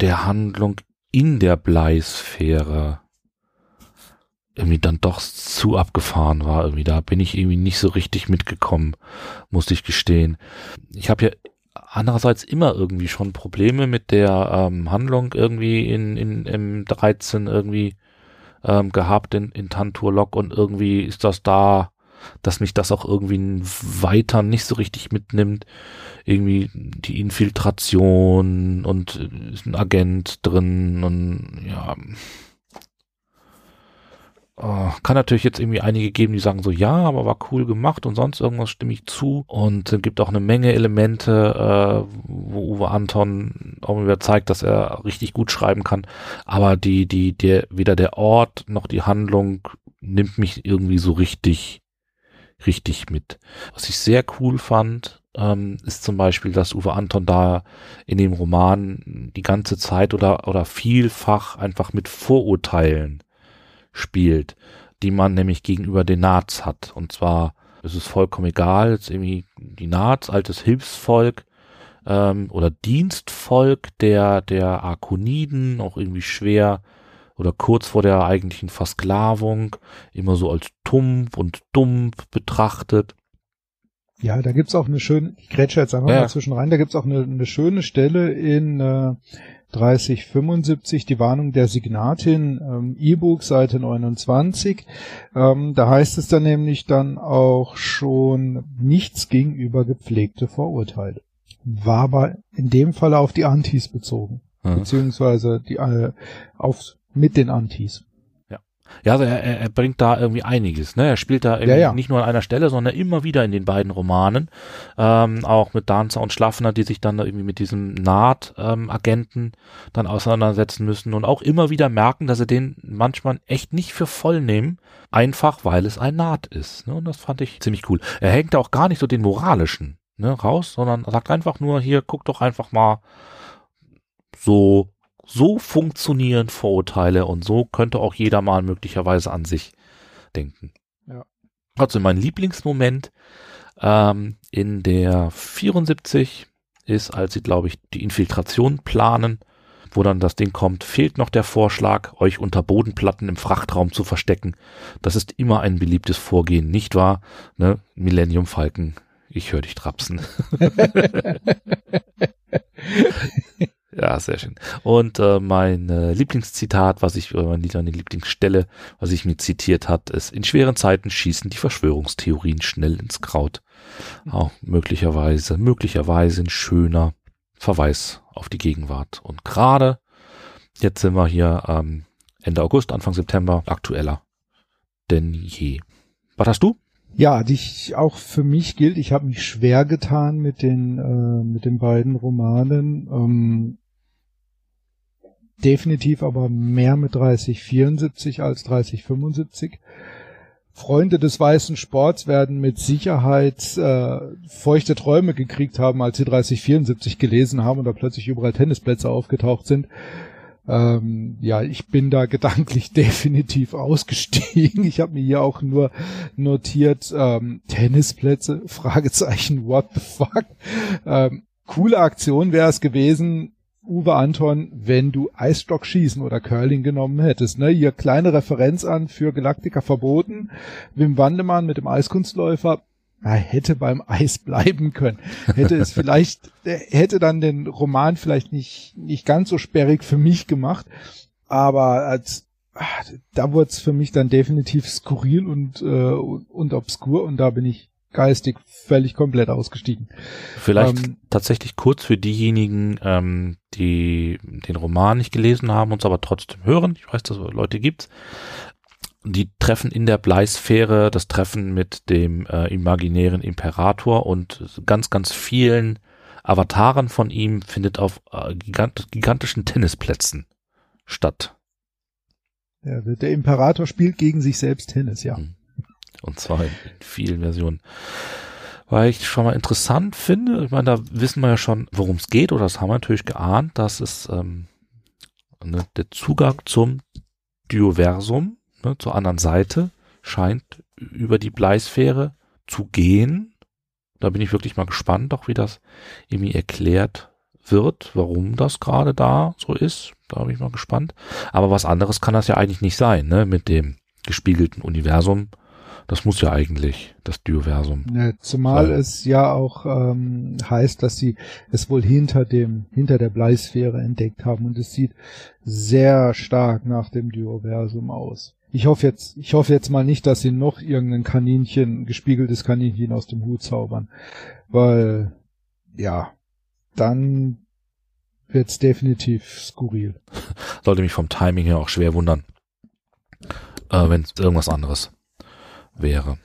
der Handlung in der Bleisphäre irgendwie dann doch zu abgefahren war. Irgendwie da bin ich irgendwie nicht so richtig mitgekommen, musste ich gestehen. Ich habe ja andererseits immer irgendwie schon Probleme mit der ähm, Handlung irgendwie in, in im 13 irgendwie ähm, gehabt in, in Tanturlok und irgendwie ist das da, dass mich das auch irgendwie weiter nicht so richtig mitnimmt. Irgendwie die Infiltration und ist ein Agent drin und ja, Uh, kann natürlich jetzt irgendwie einige geben, die sagen so, ja, aber war cool gemacht und sonst irgendwas stimme ich zu. Und es gibt auch eine Menge Elemente, äh, wo Uwe Anton auch wieder zeigt, dass er richtig gut schreiben kann. Aber die, die, der, weder der Ort noch die Handlung nimmt mich irgendwie so richtig, richtig mit. Was ich sehr cool fand, ähm, ist zum Beispiel, dass Uwe Anton da in dem Roman die ganze Zeit oder, oder vielfach einfach mit Vorurteilen spielt, die man nämlich gegenüber den Nats hat. Und zwar ist es vollkommen egal, jetzt irgendwie die Nats, altes Hilfsvolk ähm, oder Dienstvolk der, der Arkoniden, auch irgendwie schwer oder kurz vor der eigentlichen Versklavung, immer so als tump und dumpf betrachtet. Ja, da gibt's auch eine schöne, ich grätsche jetzt einfach ja. mal zwischen rein, da gibt's auch eine, eine schöne Stelle in äh, 3075, die Warnung der Signatin, ähm, E-Book, Seite 29. Ähm, da heißt es dann nämlich dann auch schon nichts gegenüber gepflegte Vorurteile. War aber in dem Fall auf die Antis bezogen. Mhm. Beziehungsweise die, äh, auf, mit den Antis. Ja, also er, er bringt da irgendwie einiges. Ne? Er spielt da ja, ja. nicht nur an einer Stelle, sondern immer wieder in den beiden Romanen. Ähm, auch mit Danzer und Schlaffner, die sich dann irgendwie mit diesem Naht-Agenten ähm, dann auseinandersetzen müssen und auch immer wieder merken, dass sie den manchmal echt nicht für voll nehmen, einfach weil es ein Naht ist. Ne? Und das fand ich ziemlich cool. Er hängt auch gar nicht so den moralischen ne, raus, sondern sagt einfach nur, hier, guck doch einfach mal so so funktionieren Vorurteile und so könnte auch jeder mal möglicherweise an sich denken. Ja. Also mein Lieblingsmoment ähm, in der 74 ist, als sie, glaube ich, die Infiltration planen, wo dann das Ding kommt, fehlt noch der Vorschlag, euch unter Bodenplatten im Frachtraum zu verstecken. Das ist immer ein beliebtes Vorgehen, nicht wahr? Ne? Millennium Falken, ich höre dich trapsen. Ja, sehr schön. Und äh, mein äh, Lieblingszitat, was ich, oder meine Lieblingsstelle, was ich mir zitiert hat, ist, in schweren Zeiten schießen die Verschwörungstheorien schnell ins Kraut. Auch möglicherweise, möglicherweise ein schöner Verweis auf die Gegenwart. Und gerade jetzt sind wir hier ähm, Ende August, Anfang September, aktueller denn je. Was hast du? Ja, die ich, auch für mich gilt, ich habe mich schwer getan mit den äh, mit den beiden Romanen. Ähm, definitiv aber mehr mit 3074 als 3075. Freunde des weißen Sports werden mit Sicherheit äh, feuchte Träume gekriegt haben, als sie 3074 gelesen haben und da plötzlich überall Tennisplätze aufgetaucht sind. Ähm, ja, ich bin da gedanklich definitiv ausgestiegen. Ich habe mir hier auch nur notiert ähm, Tennisplätze, Fragezeichen, what the fuck. Ähm, coole Aktion wäre es gewesen, Uwe Anton, wenn du Eisstock schießen oder Curling genommen hättest. Ne? Hier kleine Referenz an für Galactica verboten. Wim Wandemann mit dem Eiskunstläufer na, hätte beim Eis bleiben können. Hätte es vielleicht, hätte dann den Roman vielleicht nicht, nicht ganz so sperrig für mich gemacht. Aber als, da wurde es für mich dann definitiv skurril und, äh, und obskur und da bin ich geistig völlig komplett ausgestiegen. Vielleicht ähm, tatsächlich kurz für diejenigen, ähm, die den Roman nicht gelesen haben, uns aber trotzdem hören. Ich weiß, dass es Leute gibt. Die treffen in der Bleisphäre das Treffen mit dem äh, imaginären Imperator und ganz, ganz vielen Avataren von ihm findet auf äh, gigant gigantischen Tennisplätzen statt. Ja, der Imperator spielt gegen sich selbst Tennis, ja. Mhm. Und zwar in vielen Versionen. Weil ich schon mal interessant finde, ich meine, da wissen wir ja schon, worum es geht, oder das haben wir natürlich geahnt, dass es ähm, ne, der Zugang zum Dioversum, ne, zur anderen Seite, scheint über die Bleisphäre zu gehen. Da bin ich wirklich mal gespannt, auch wie das irgendwie erklärt wird, warum das gerade da so ist. Da bin ich mal gespannt. Aber was anderes kann das ja eigentlich nicht sein, ne? Mit dem gespiegelten Universum das muss ja eigentlich das Dioversum. Ja, zumal sein. es ja auch ähm, heißt, dass sie es wohl hinter dem, hinter der Bleisphäre entdeckt haben und es sieht sehr stark nach dem Dioversum aus. Ich hoffe jetzt, ich hoffe jetzt mal nicht, dass sie noch irgendein Kaninchen, gespiegeltes Kaninchen aus dem Hut zaubern, weil ja, dann wird's definitiv skurril. Sollte mich vom Timing her auch schwer wundern, äh, wenn es irgendwas anderes wäre.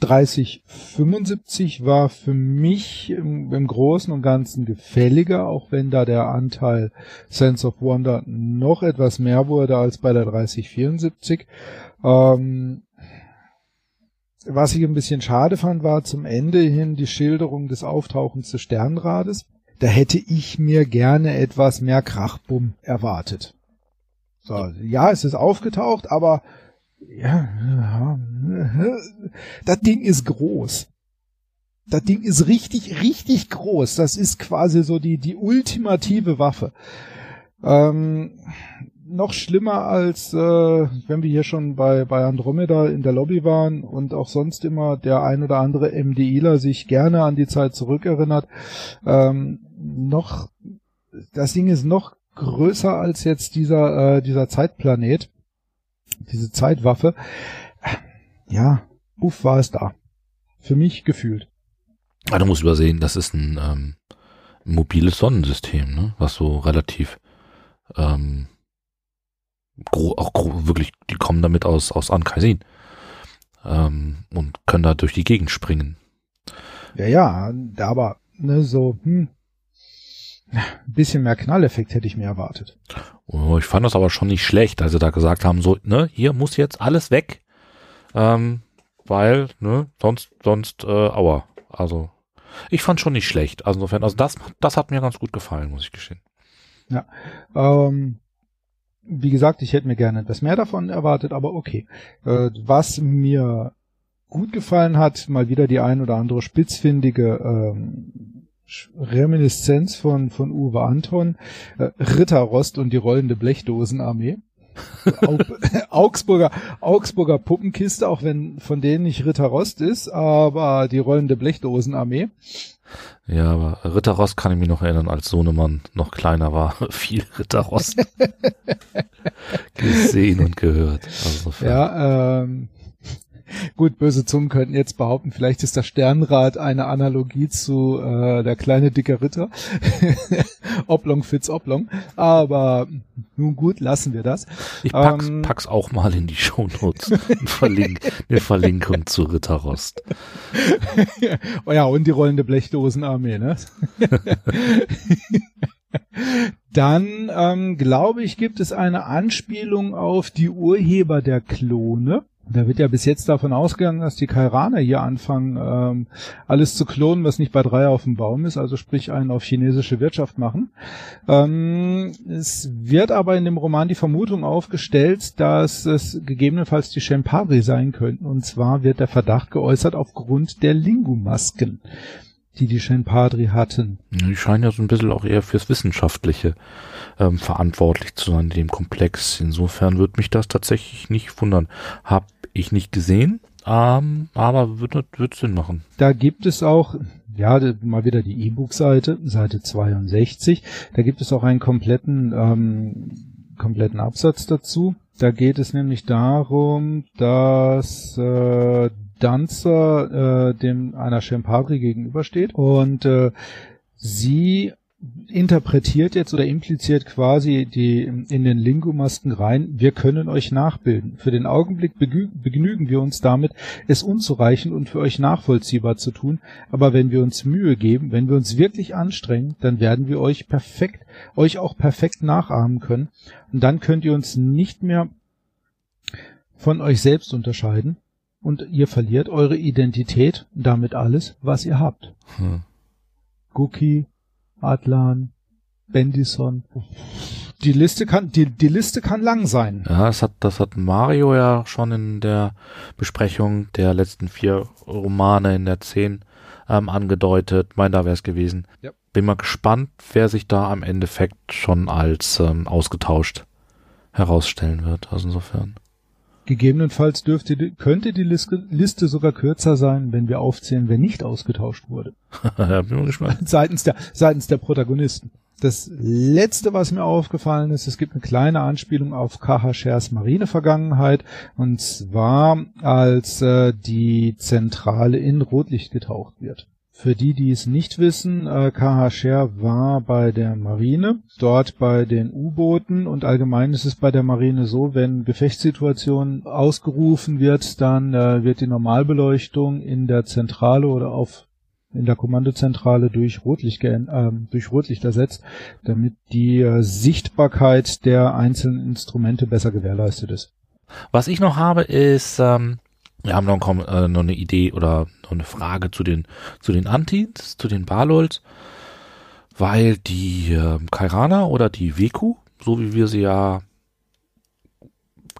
3075 war für mich im, im, Großen und Ganzen gefälliger, auch wenn da der Anteil Sense of Wonder noch etwas mehr wurde als bei der 3074. Ähm, was ich ein bisschen schade fand, war zum Ende hin die Schilderung des Auftauchens des Sternrades. Da hätte ich mir gerne etwas mehr Krachbumm erwartet. So, ja, es ist aufgetaucht, aber ja, das Ding ist groß. Das Ding ist richtig, richtig groß. Das ist quasi so die, die ultimative Waffe. Ähm, noch schlimmer als äh, wenn wir hier schon bei, bei Andromeda in der Lobby waren und auch sonst immer der ein oder andere MDIler sich gerne an die Zeit zurückerinnert. Ähm, noch, das Ding ist noch größer als jetzt dieser, äh, dieser Zeitplanet diese Zeitwaffe, ja, uff, war es da. Für mich gefühlt. Ja, du musst übersehen, das ist ein ähm, mobiles Sonnensystem, ne? was so relativ ähm, gro auch gro wirklich, die kommen damit aus, aus Ankaisin ähm, und können da durch die Gegend springen. Ja, ja, aber ne, so, hm, ein bisschen mehr Knalleffekt hätte ich mir erwartet. Oh, ich fand das aber schon nicht schlecht, als sie da gesagt haben, so, ne, hier muss jetzt alles weg, ähm, weil, ne, sonst, sonst, äh, aua. Also, ich fand schon nicht schlecht. Also insofern, also das, das hat mir ganz gut gefallen, muss ich gestehen. Ja, ähm, wie gesagt, ich hätte mir gerne etwas mehr davon erwartet, aber okay. Äh, was mir gut gefallen hat, mal wieder die ein oder andere spitzfindige ähm, Reminiszenz von, von Uwe Anton, äh, Ritterrost und die rollende Blechdosenarmee. Augsburger, Augsburger Puppenkiste, auch wenn von denen nicht Ritterrost ist, aber die rollende Blechdosenarmee. Ja, aber Ritterrost kann ich mich noch erinnern, als Sohnemann noch kleiner war. Viel Ritterrost gesehen und gehört. Also ja, ähm, Gut, böse Zungen könnten jetzt behaupten, vielleicht ist das Sternrad eine Analogie zu äh, der kleine dicke Ritter. Oblong fits Oblong. Aber nun gut, lassen wir das. Ich pack's, ähm, pack's auch mal in die Shownotes. Verlink, eine Verlinkung zu Ritterrost. oh ja, und die rollende Blechdosenarmee, ne? Dann ähm, glaube ich, gibt es eine Anspielung auf die Urheber der Klone. Da wird ja bis jetzt davon ausgegangen, dass die Kairaner hier anfangen, ähm, alles zu klonen, was nicht bei drei auf dem Baum ist, also sprich einen auf chinesische Wirtschaft machen. Ähm, es wird aber in dem Roman die Vermutung aufgestellt, dass es gegebenenfalls die Shempari sein könnten. Und zwar wird der Verdacht geäußert aufgrund der Lingumasken, die die Shenpadri hatten. Die scheinen ja so ein bisschen auch eher fürs Wissenschaftliche ähm, verantwortlich zu sein in dem Komplex. Insofern würde mich das tatsächlich nicht wundern. Hab ich nicht gesehen, ähm, aber wird, wird Sinn machen. Da gibt es auch, ja, mal wieder die E-Book-Seite, Seite 62. Da gibt es auch einen kompletten, ähm, kompletten Absatz dazu. Da geht es nämlich darum, dass äh, Danzer äh, dem einer Champagri gegenübersteht. Und äh, sie interpretiert jetzt oder impliziert quasi die in den Lingumasken rein, wir können euch nachbilden. Für den Augenblick begnügen wir uns damit, es unzureichend und für euch nachvollziehbar zu tun, aber wenn wir uns Mühe geben, wenn wir uns wirklich anstrengen, dann werden wir euch perfekt, euch auch perfekt nachahmen können. Und dann könnt ihr uns nicht mehr von euch selbst unterscheiden und ihr verliert eure Identität und damit alles, was ihr habt. Hm. Guki, Adlan, Bendison. Die Liste kann, die, die Liste kann lang sein. Ja, das hat, das hat Mario ja schon in der Besprechung der letzten vier Romane in der zehn ähm, angedeutet. Mein, da wäre es gewesen. Ja. Bin mal gespannt, wer sich da am Endeffekt schon als ähm, ausgetauscht herausstellen wird. Also insofern. Gegebenenfalls dürfte, könnte die Liste sogar kürzer sein, wenn wir aufzählen, wer nicht ausgetauscht wurde. ja, bin mal gespannt. Seitens der, seitens der Protagonisten. Das letzte, was mir aufgefallen ist, es gibt eine kleine Anspielung auf K.H. Schers Marinevergangenheit, und zwar als äh, die Zentrale in Rotlicht getaucht wird. Für die, die es nicht wissen, äh, KH Scher war bei der Marine, dort bei den U-Booten und allgemein ist es bei der Marine so, wenn Gefechtssituation ausgerufen wird, dann äh, wird die Normalbeleuchtung in der Zentrale oder auf in der Kommandozentrale durch Rotlicht, äh, durch Rotlicht ersetzt, damit die äh, Sichtbarkeit der einzelnen Instrumente besser gewährleistet ist. Was ich noch habe, ist ähm, wir haben noch, äh, noch eine Idee oder noch eine Frage zu den, zu den Antis, zu den Balols, weil die äh, Kairana oder die Weku, so wie wir sie ja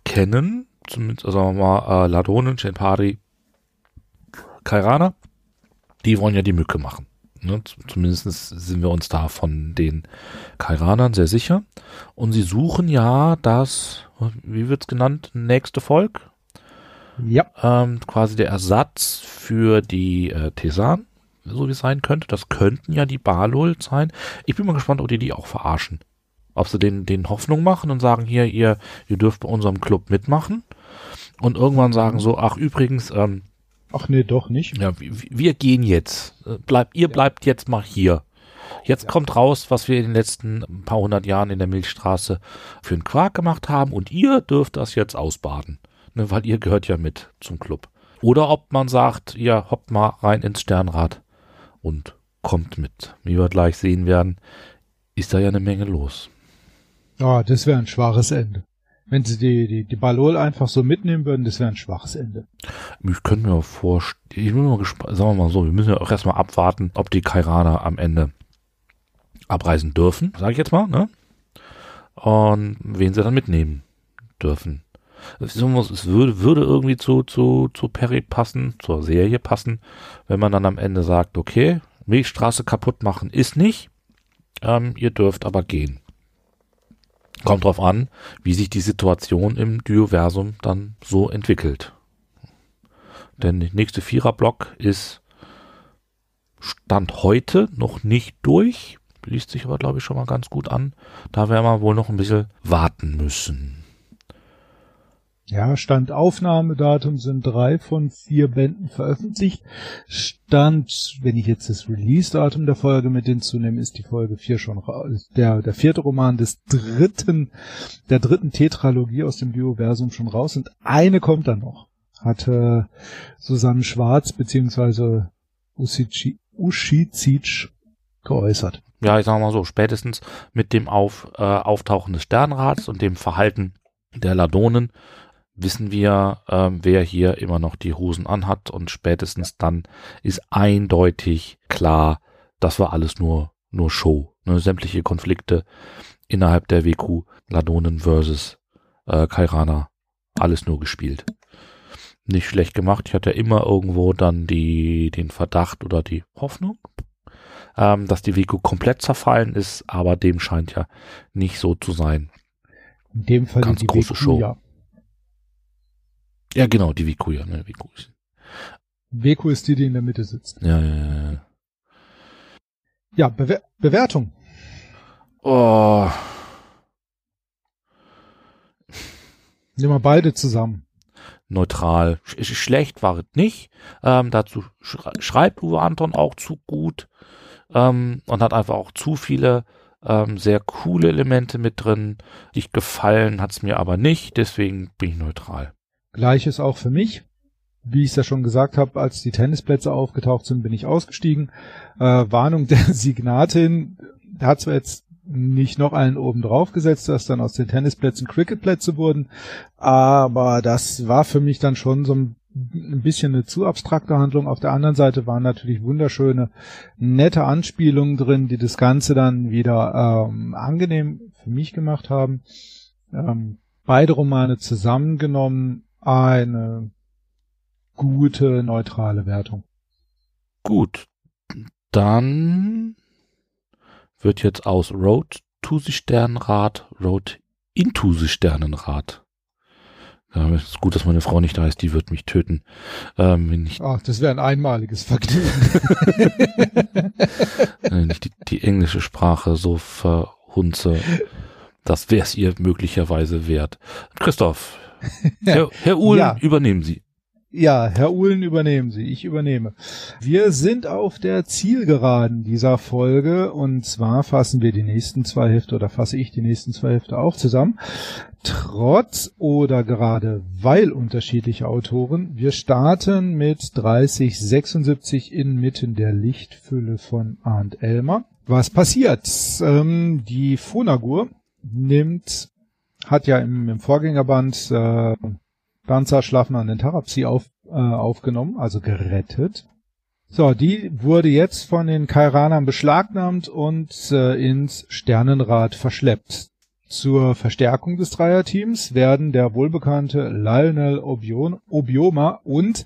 kennen, zumindest, also mal, äh, Ladonen, Shenpari, Kairana, die wollen ja die Mücke machen. Ne? Zumindest sind wir uns da von den Kairanern sehr sicher. Und sie suchen ja das, wie wird's genannt, nächste Volk? Ja. Ähm, quasi der Ersatz für die äh, Tesan, so wie es sein könnte. Das könnten ja die Balul sein. Ich bin mal gespannt, ob die die auch verarschen. Ob sie den, den Hoffnung machen und sagen, hier, ihr, ihr dürft bei unserem Club mitmachen. Und irgendwann sagen so, ach übrigens, ähm, Ach nee, doch nicht. Ja, wir, wir gehen jetzt. Äh, bleibt, ihr bleibt jetzt mal hier. Jetzt ja. kommt raus, was wir in den letzten paar hundert Jahren in der Milchstraße für einen Quark gemacht haben und ihr dürft das jetzt ausbaden ne, weil ihr gehört ja mit zum Club. Oder ob man sagt, ihr hoppt mal rein ins Sternrad und kommt mit. Wie wir gleich sehen werden, ist da ja eine Menge los. Ja, das wäre ein schwaches Ende. Wenn sie die, die, die Balol einfach so mitnehmen würden, das wäre ein schwaches Ende. Ich könnte mir vorstellen, ich bin mal gespannt, sagen wir mal so, wir müssen ja auch erstmal abwarten, ob die Kairaner am Ende abreisen dürfen, sage ich jetzt mal, ne? Und wen sie dann mitnehmen dürfen es würde, würde irgendwie zu, zu, zu Perry passen, zur Serie passen, wenn man dann am Ende sagt, okay, Milchstraße kaputt machen ist nicht. Ähm, ihr dürft aber gehen. Kommt drauf an, wie sich die Situation im Dioversum dann so entwickelt. Denn der nächste Viererblock ist Stand heute noch nicht durch. Liest sich aber, glaube ich, schon mal ganz gut an. Da werden wir wohl noch ein bisschen warten müssen. Ja, Stand Aufnahmedatum sind drei von vier Bänden veröffentlicht. Stand, wenn ich jetzt das Release-Datum der Folge mit hinzunehme, ist die Folge vier schon raus. Der, der vierte Roman des dritten, der dritten Tetralogie aus dem Bioversum schon raus und eine kommt dann noch. Hatte Susanne Schwarz beziehungsweise Usici, geäußert. Ja, ich sag mal so, spätestens mit dem Auf, äh, Auftauchen des Sternrats und dem Verhalten der Ladonen wissen wir, ähm, wer hier immer noch die Hosen anhat und spätestens dann ist eindeutig klar, das war alles nur, nur Show. Ne? Sämtliche Konflikte innerhalb der WQ, Ladonen versus äh, Kairana, alles nur gespielt. Nicht schlecht gemacht. Ich hatte immer irgendwo dann die, den Verdacht oder die Hoffnung, ähm, dass die WQ komplett zerfallen ist, aber dem scheint ja nicht so zu sein. In dem Fall Ganz die große WQ, Show. Ja. Ja, genau, die WQ, ja, ne, WQ ist. Ist die, die in der Mitte sitzt. Ja, ja, ja, ja. Ja, Bewer Bewertung. Oh, Nehmen wir beide zusammen. neutral. Sch schlecht war es nicht. Ähm, dazu sch schreibt Uwe Anton auch zu gut ähm, und hat einfach auch zu viele ähm, sehr coole Elemente mit drin. Ich gefallen hat's mir aber nicht, deswegen bin ich neutral. Gleiches auch für mich. Wie ich es ja schon gesagt habe, als die Tennisplätze aufgetaucht sind, bin ich ausgestiegen. Äh, Warnung der Signatin hat zwar jetzt nicht noch einen oben drauf gesetzt, dass dann aus den Tennisplätzen Cricketplätze wurden, aber das war für mich dann schon so ein ein bisschen eine zu abstrakte Handlung. Auf der anderen Seite waren natürlich wunderschöne, nette Anspielungen drin, die das Ganze dann wieder ähm, angenehm für mich gemacht haben. Ähm, beide Romane zusammengenommen eine gute, neutrale Wertung. Gut, dann wird jetzt aus Road to the Sternenrad Road into the Sternenrad. Ja, es ist gut, dass meine Frau nicht da ist, die wird mich töten. Ähm, wenn ich Ach, das wäre ein einmaliges Vergnügen. wenn ich die, die englische Sprache so verhunze, das wäre es ihr möglicherweise wert. Christoph, Herr, Herr Uhl, Ja. übernehmen Sie. Ja, Herr Uhlen, übernehmen Sie. Ich übernehme. Wir sind auf der Zielgeraden dieser Folge und zwar fassen wir die nächsten zwei Hefte oder fasse ich die nächsten zwei Hefte auch zusammen. Trotz oder gerade weil unterschiedliche Autoren. Wir starten mit 3076 inmitten der Lichtfülle von Arndt Elmer. Was passiert? Ähm, die Phonagur nimmt, hat ja im, im Vorgängerband äh, Danza Schlafen an den Tarapsi auf, äh, aufgenommen, also gerettet. So, die wurde jetzt von den Kairanern beschlagnahmt und äh, ins Sternenrad verschleppt. Zur Verstärkung des Dreierteams werden der wohlbekannte Lionel Obion, Obioma und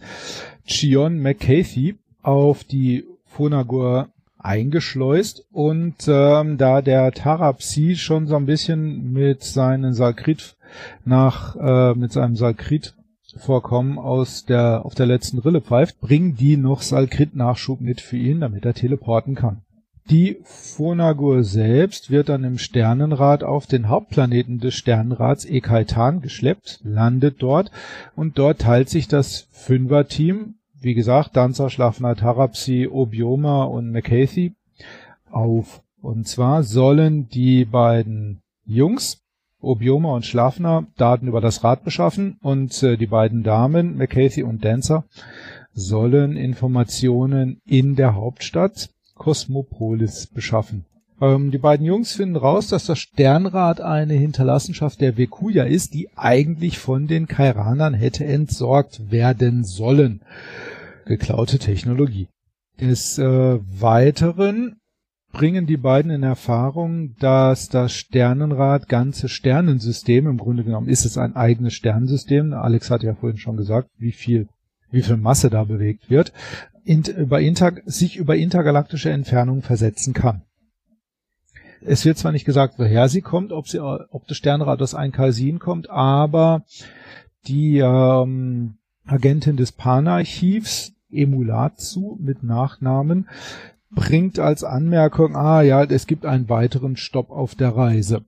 Chion McCarthy auf die Phonagur eingeschleust und ähm, da der Tarapsi schon so ein bisschen mit seinen Salkrit nach äh, mit seinem Salkrit Vorkommen aus der auf der letzten Rille pfeift, bringen die noch Salkrit Nachschub mit für ihn, damit er teleporten kann. Die Phonagur selbst wird dann im Sternenrad auf den Hauptplaneten des Sternenrads Ekaitan geschleppt, landet dort und dort teilt sich das Fünfer-Team, wie gesagt, Danza, Schlafner, Tarapsi, Obioma und McCarthy auf. Und zwar sollen die beiden Jungs, Obioma und Schlafner, Daten über das Rad beschaffen und äh, die beiden Damen, McCarthy und Dancer, sollen Informationen in der Hauptstadt Kosmopolis beschaffen. Ähm, die beiden Jungs finden raus, dass das Sternrad eine Hinterlassenschaft der Vekuja ist, die eigentlich von den Kairanern hätte entsorgt werden sollen. Geklaute Technologie. Des äh, Weiteren bringen die beiden in Erfahrung, dass das Sternenrad ganze Sternensystem, im Grunde genommen ist es ein eigenes Sternensystem, Alex hat ja vorhin schon gesagt, wie viel, wie viel Masse da bewegt wird, inter, über inter, sich über intergalaktische Entfernungen versetzen kann. Es wird zwar nicht gesagt, woher sie kommt, ob sie, ob das Sternrad aus Einkalsin kommt, aber die ähm, Agentin des Pan-Archivs, Emulatsu mit Nachnamen, bringt als Anmerkung, ah ja, es gibt einen weiteren Stopp auf der Reise.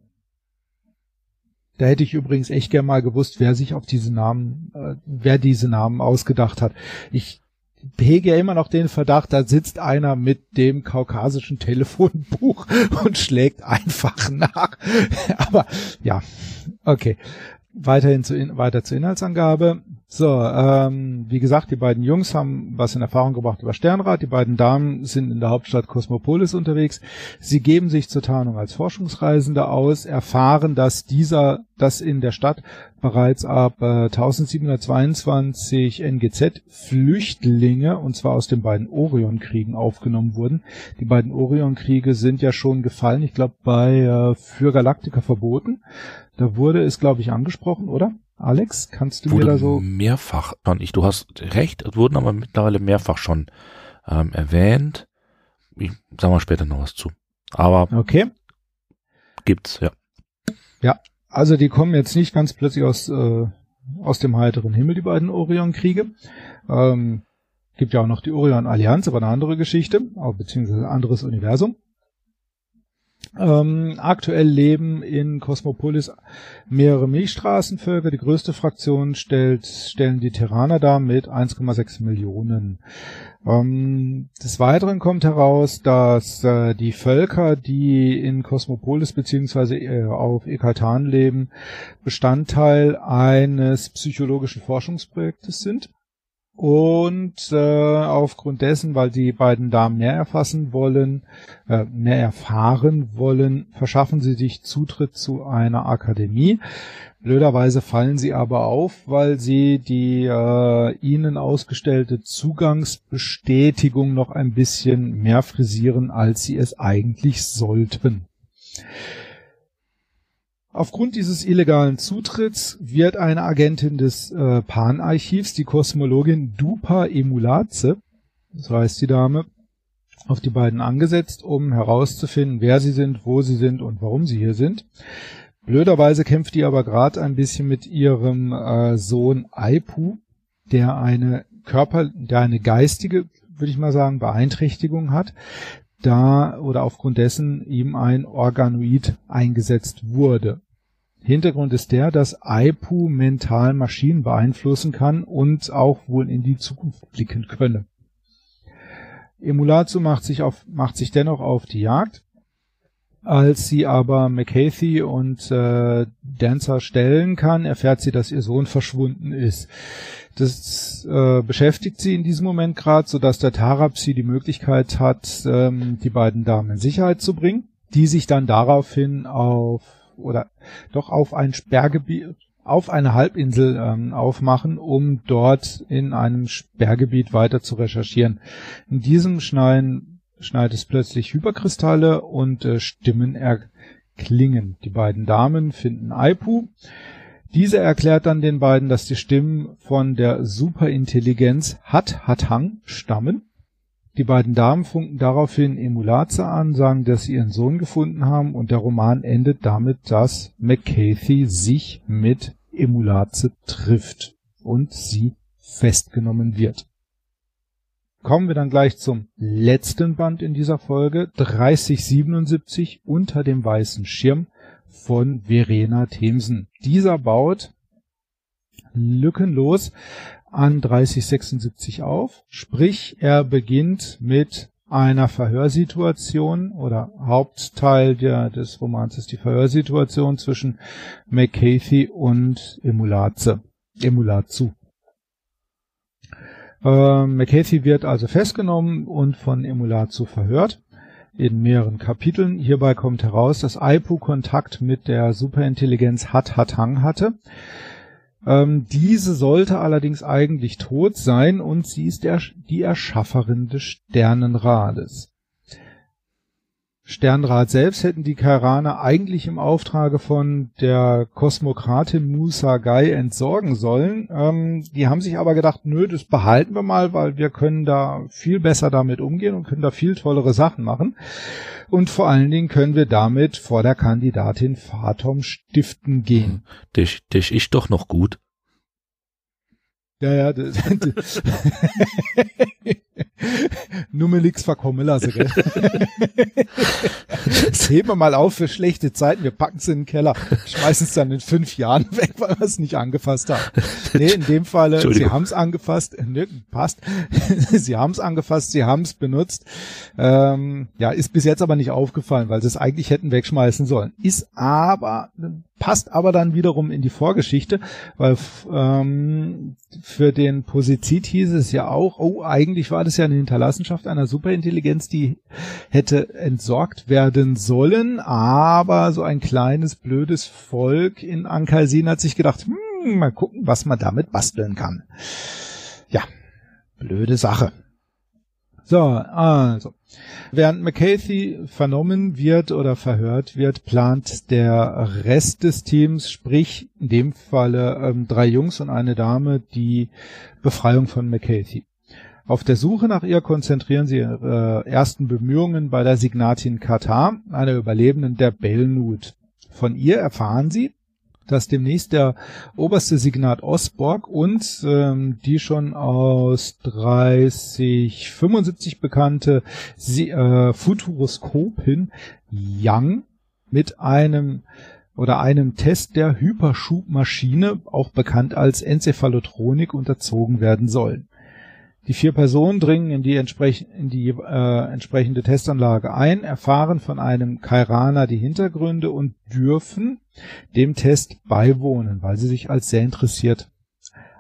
Da hätte ich übrigens echt gern mal gewusst, wer sich auf diese Namen, äh, wer diese Namen ausgedacht hat. Ich hege ja immer noch den Verdacht, da sitzt einer mit dem kaukasischen Telefonbuch und schlägt einfach nach. Aber ja, okay. Weiterhin zu, weiter zur Inhaltsangabe. So, ähm, wie gesagt, die beiden Jungs haben was in Erfahrung gebracht über Sternrad. Die beiden Damen sind in der Hauptstadt Kosmopolis unterwegs. Sie geben sich zur Tarnung als Forschungsreisende aus, erfahren, dass dieser, dass in der Stadt bereits ab äh, 1722 NGZ Flüchtlinge, und zwar aus den beiden Orion-Kriegen aufgenommen wurden. Die beiden Orion-Kriege sind ja schon gefallen, ich glaube, bei äh, Für Galactica verboten. Da wurde es, glaube ich, angesprochen, oder? Alex, kannst du Wurde mir da so mehrfach schon. Ich, du hast recht, es wurden aber mittlerweile mehrfach schon ähm, erwähnt. Ich sag mal später noch was zu. Aber Okay. gibt's, ja. Also die kommen jetzt nicht ganz plötzlich aus, äh, aus dem heiteren Himmel, die beiden Orion-Kriege. Ähm, gibt ja auch noch die Orion-Allianz, aber eine andere Geschichte, auch beziehungsweise ein anderes Universum. Ähm, aktuell leben in Kosmopolis mehrere Milchstraßenvölker. Die größte Fraktion stellt, stellen die Terraner dar mit 1,6 Millionen. Ähm, des Weiteren kommt heraus, dass äh, die Völker, die in Kosmopolis beziehungsweise äh, auf Ekatan leben, Bestandteil eines psychologischen Forschungsprojektes sind. Und äh, aufgrund dessen, weil die beiden Damen mehr erfassen wollen, äh, mehr erfahren wollen, verschaffen sie sich Zutritt zu einer Akademie. Blöderweise fallen sie aber auf, weil sie die äh, ihnen ausgestellte Zugangsbestätigung noch ein bisschen mehr frisieren, als sie es eigentlich sollten. Aufgrund dieses illegalen Zutritts wird eine Agentin des äh, Pan-Archivs, die Kosmologin Dupa Emulatze, so heißt die Dame, auf die beiden angesetzt, um herauszufinden, wer sie sind, wo sie sind und warum sie hier sind. Blöderweise kämpft die aber gerade ein bisschen mit ihrem äh, Sohn Aipu, der eine Körper, der eine geistige, würde ich mal sagen, Beeinträchtigung hat, da oder aufgrund dessen ihm ein Organoid eingesetzt wurde. Hintergrund ist der, dass Aipu mental Maschinen beeinflussen kann und auch wohl in die Zukunft blicken könne. Emulatsu macht sich auf, macht sich dennoch auf die Jagd. Als sie aber McCarthy und äh, Dancer stellen kann, erfährt sie, dass ihr Sohn verschwunden ist. Das äh, beschäftigt sie in diesem Moment gerade, sodass der Tarapsi die Möglichkeit hat, ähm, die beiden Damen in Sicherheit zu bringen, die sich dann daraufhin auf oder doch auf ein Sperrgebiet auf eine Halbinsel ähm, aufmachen, um dort in einem Sperrgebiet weiter zu recherchieren. In diesem schneiden, schneit es plötzlich Hyperkristalle und äh, Stimmen erklingen. Die beiden Damen finden Aipu. Diese erklärt dann den beiden, dass die Stimmen von der Superintelligenz Hat Hatang stammen. Die beiden Damen funken daraufhin Emulaze an, sagen, dass sie ihren Sohn gefunden haben und der Roman endet damit, dass McCarthy sich mit Emulaze trifft und sie festgenommen wird. Kommen wir dann gleich zum letzten Band in dieser Folge, 3077 unter dem weißen Schirm von Verena Themsen. Dieser baut lückenlos an 3076 auf, sprich er beginnt mit einer Verhörsituation oder Hauptteil der, des Romans ist die Verhörsituation zwischen McCarthy und Emulaze, Emulatsu. Äh, McCarthy wird also festgenommen und von Emulatsu verhört in mehreren Kapiteln. Hierbei kommt heraus, dass Aipu Kontakt mit der Superintelligenz Hat Hatang hatte. Ähm, diese sollte allerdings eigentlich tot sein und sie ist der, die Erschafferin des Sternenrades. Sternrat selbst hätten die Kairaner eigentlich im Auftrage von der Kosmokratin Musa Gai entsorgen sollen. Ähm, die haben sich aber gedacht, nö, das behalten wir mal, weil wir können da viel besser damit umgehen und können da viel tollere Sachen machen. Und vor allen Dingen können wir damit vor der Kandidatin Fatom stiften gehen. Dich, dich ich doch noch gut. Ja, ja, das, das nur mir nix verkommen lassen, gell? das heben wir mal auf für schlechte Zeiten, wir packen es in den Keller, schmeißen es dann in fünf Jahren weg, weil wir es nicht angefasst haben. Nee, in dem Falle, sie haben es angefasst, ne, passt, sie haben es angefasst, sie haben es benutzt, ähm, ja, ist bis jetzt aber nicht aufgefallen, weil sie es eigentlich hätten wegschmeißen sollen. Ist aber passt aber dann wiederum in die Vorgeschichte, weil ähm, für den Posizid hieß es ja auch, oh, eigentlich war das ja eine Hinterlassenschaft einer Superintelligenz, die hätte entsorgt werden sollen, aber so ein kleines blödes Volk in Ankalsin hat sich gedacht, hm, mal gucken, was man damit basteln kann. Ja, blöde Sache. So, also. Während McCarthy vernommen wird oder verhört wird, plant der Rest des Teams, sprich in dem Falle ähm, drei Jungs und eine Dame, die Befreiung von McCarthy. Auf der Suche nach ihr konzentrieren sie ihre äh, ersten Bemühungen bei der Signatin Katar, einer Überlebenden der Belnud. Von ihr erfahren sie, dass demnächst der oberste Signat Osborg und ähm, die schon aus 3075 bekannte Sie äh, Futuroskopin Young mit einem oder einem Test der Hyperschubmaschine, auch bekannt als Enzephalotronik, unterzogen werden sollen. Die vier Personen dringen in die, entsprech in die äh, entsprechende Testanlage ein, erfahren von einem Kairaner die Hintergründe und dürfen dem Test beiwohnen, weil sie sich als sehr interessiert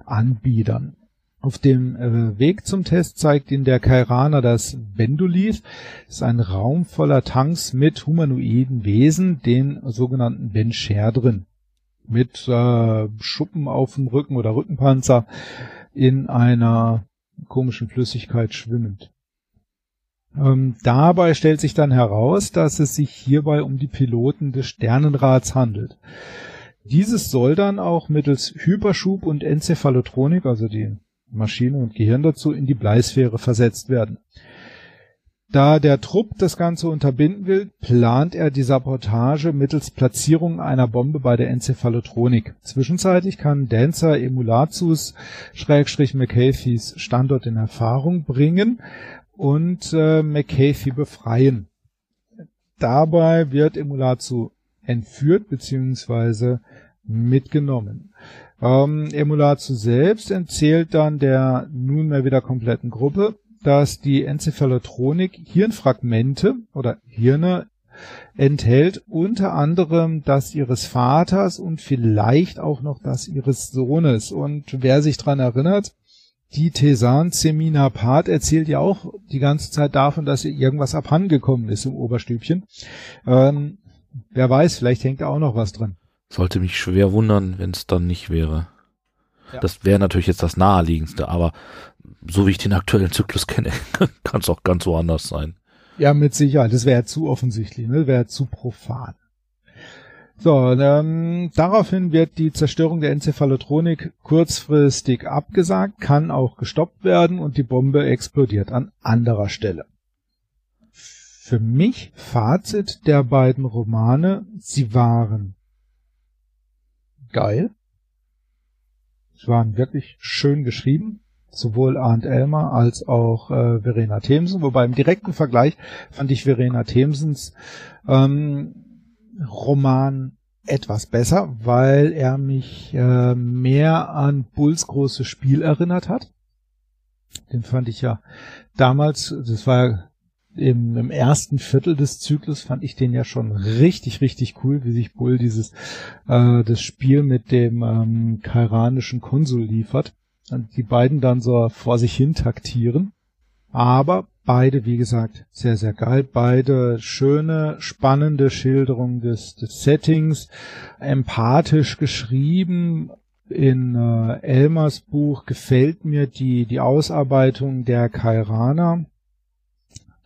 anbiedern. Auf dem äh, Weg zum Test zeigt ihnen der Kairaner das Bendolith. Das ist ein Raum voller Tanks mit humanoiden Wesen, den sogenannten Bencher drin. Mit äh, Schuppen auf dem Rücken oder Rückenpanzer in einer komischen Flüssigkeit schwimmend. Ähm, dabei stellt sich dann heraus, dass es sich hierbei um die Piloten des Sternenrads handelt. Dieses soll dann auch mittels Hyperschub und Enzephalotronik, also die Maschine und Gehirn dazu, in die Bleisphäre versetzt werden. Da der Trupp das Ganze unterbinden will, plant er die Sabotage mittels Platzierung einer Bombe bei der Enzephalotronik. Zwischenzeitlich kann Dancer Emulatus Schrägstrich McCaffeys Standort in Erfahrung bringen und äh, McCafee befreien. Dabei wird Emulatu entführt bzw. mitgenommen. Ähm, Emulatu selbst erzählt dann der nunmehr wieder kompletten Gruppe, dass die Enzephalotronik Hirnfragmente oder Hirne enthält, unter anderem das ihres Vaters und vielleicht auch noch das ihres Sohnes. Und wer sich dran erinnert, die Tesan Seminapat erzählt ja auch die ganze Zeit davon, dass ihr irgendwas abhandengekommen ist im Oberstübchen. Ähm, wer weiß, vielleicht hängt da auch noch was drin. Sollte mich schwer wundern, wenn es dann nicht wäre. Ja. Das wäre natürlich jetzt das naheliegendste, aber so wie ich den aktuellen Zyklus kenne, kann es auch ganz woanders sein. Ja, mit Sicherheit. Das wäre zu offensichtlich, ne? wäre zu profan. So, ähm, daraufhin wird die Zerstörung der Enzephalotronik kurzfristig abgesagt, kann auch gestoppt werden und die Bombe explodiert an anderer Stelle. Für mich Fazit der beiden Romane, sie waren geil. Sie waren wirklich schön geschrieben, sowohl Arndt Elmer als auch äh, Verena Themsen, wobei im direkten Vergleich fand ich Verena Themsens ähm, Roman etwas besser, weil er mich äh, mehr an Bulls großes Spiel erinnert hat. Den fand ich ja damals, das war im, im ersten Viertel des Zyklus, fand ich den ja schon richtig, richtig cool, wie sich Bull dieses äh, das Spiel mit dem ähm, kairanischen Konsul liefert. Die beiden dann so vor sich hin taktieren. Aber Beide, wie gesagt, sehr, sehr geil. Beide schöne, spannende Schilderungen des, des Settings, empathisch geschrieben. In äh, Elmers Buch gefällt mir die, die Ausarbeitung der Kairana,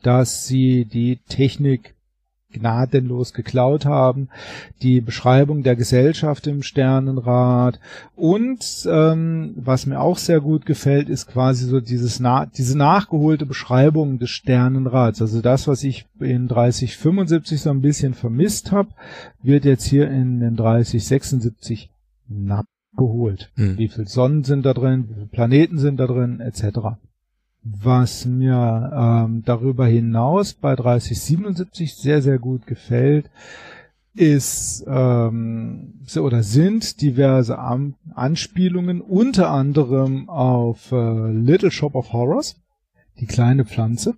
dass sie die Technik gnadenlos geklaut haben, die Beschreibung der Gesellschaft im Sternenrat und ähm, was mir auch sehr gut gefällt, ist quasi so dieses na diese nachgeholte Beschreibung des Sternenrats. Also das, was ich in 3075 so ein bisschen vermisst habe, wird jetzt hier in den 3076 nachgeholt. Hm. Wie viele Sonnen sind da drin, wie viele Planeten sind da drin, etc. Was mir ähm, darüber hinaus bei 3077 sehr, sehr gut gefällt, ist ähm, oder sind diverse An Anspielungen unter anderem auf äh, Little Shop of Horrors, die kleine Pflanze,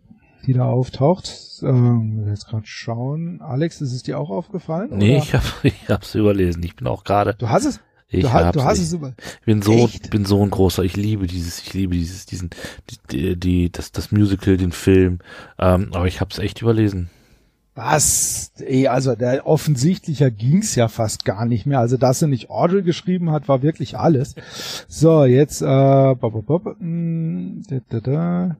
die da auftaucht. Ähm, jetzt gerade schauen. Alex, ist es dir auch aufgefallen? Nee, oder? ich habe ich hab's überlesen. Ich bin auch gerade. Du hast es? Ich du, du hast es über. Ich bin so, Echt? bin so ein großer. Ich liebe dieses, ich liebe dieses, diesen, die, die das, das Musical, den Film. Ähm, aber ich habe es echt überlesen. Was? Ey, also der offensichtlicher ging's ja fast gar nicht mehr. Also dass er nicht Audrey geschrieben hat, war wirklich alles. So, jetzt äh, hm, da, da, da.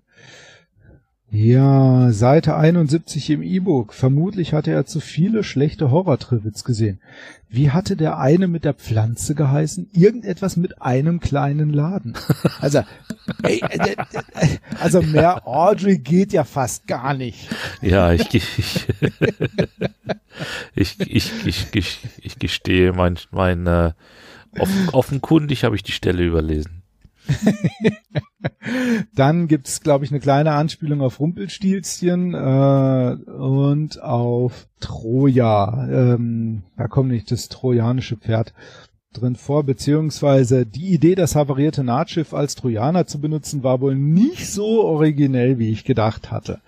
Ja, Seite 71 im E-Book. Vermutlich hatte er zu viele schlechte Horror-Trivets gesehen. Wie hatte der eine mit der Pflanze geheißen? Irgendetwas mit einem kleinen Laden. Also, ey, äh, äh, also mehr Audrey geht ja fast gar nicht. Ja, ich, ich, ich, ich, ich, ich, ich gestehe, mein, mein äh, offen, offenkundig habe ich die Stelle überlesen. Dann gibt's, glaube ich, eine kleine Anspielung auf Rumpelstilzchen äh, und auf Troja. Ähm, da kommt nicht das trojanische Pferd drin vor, beziehungsweise die Idee, das havarierte Nahtschiff als Trojaner zu benutzen, war wohl nicht so originell, wie ich gedacht hatte.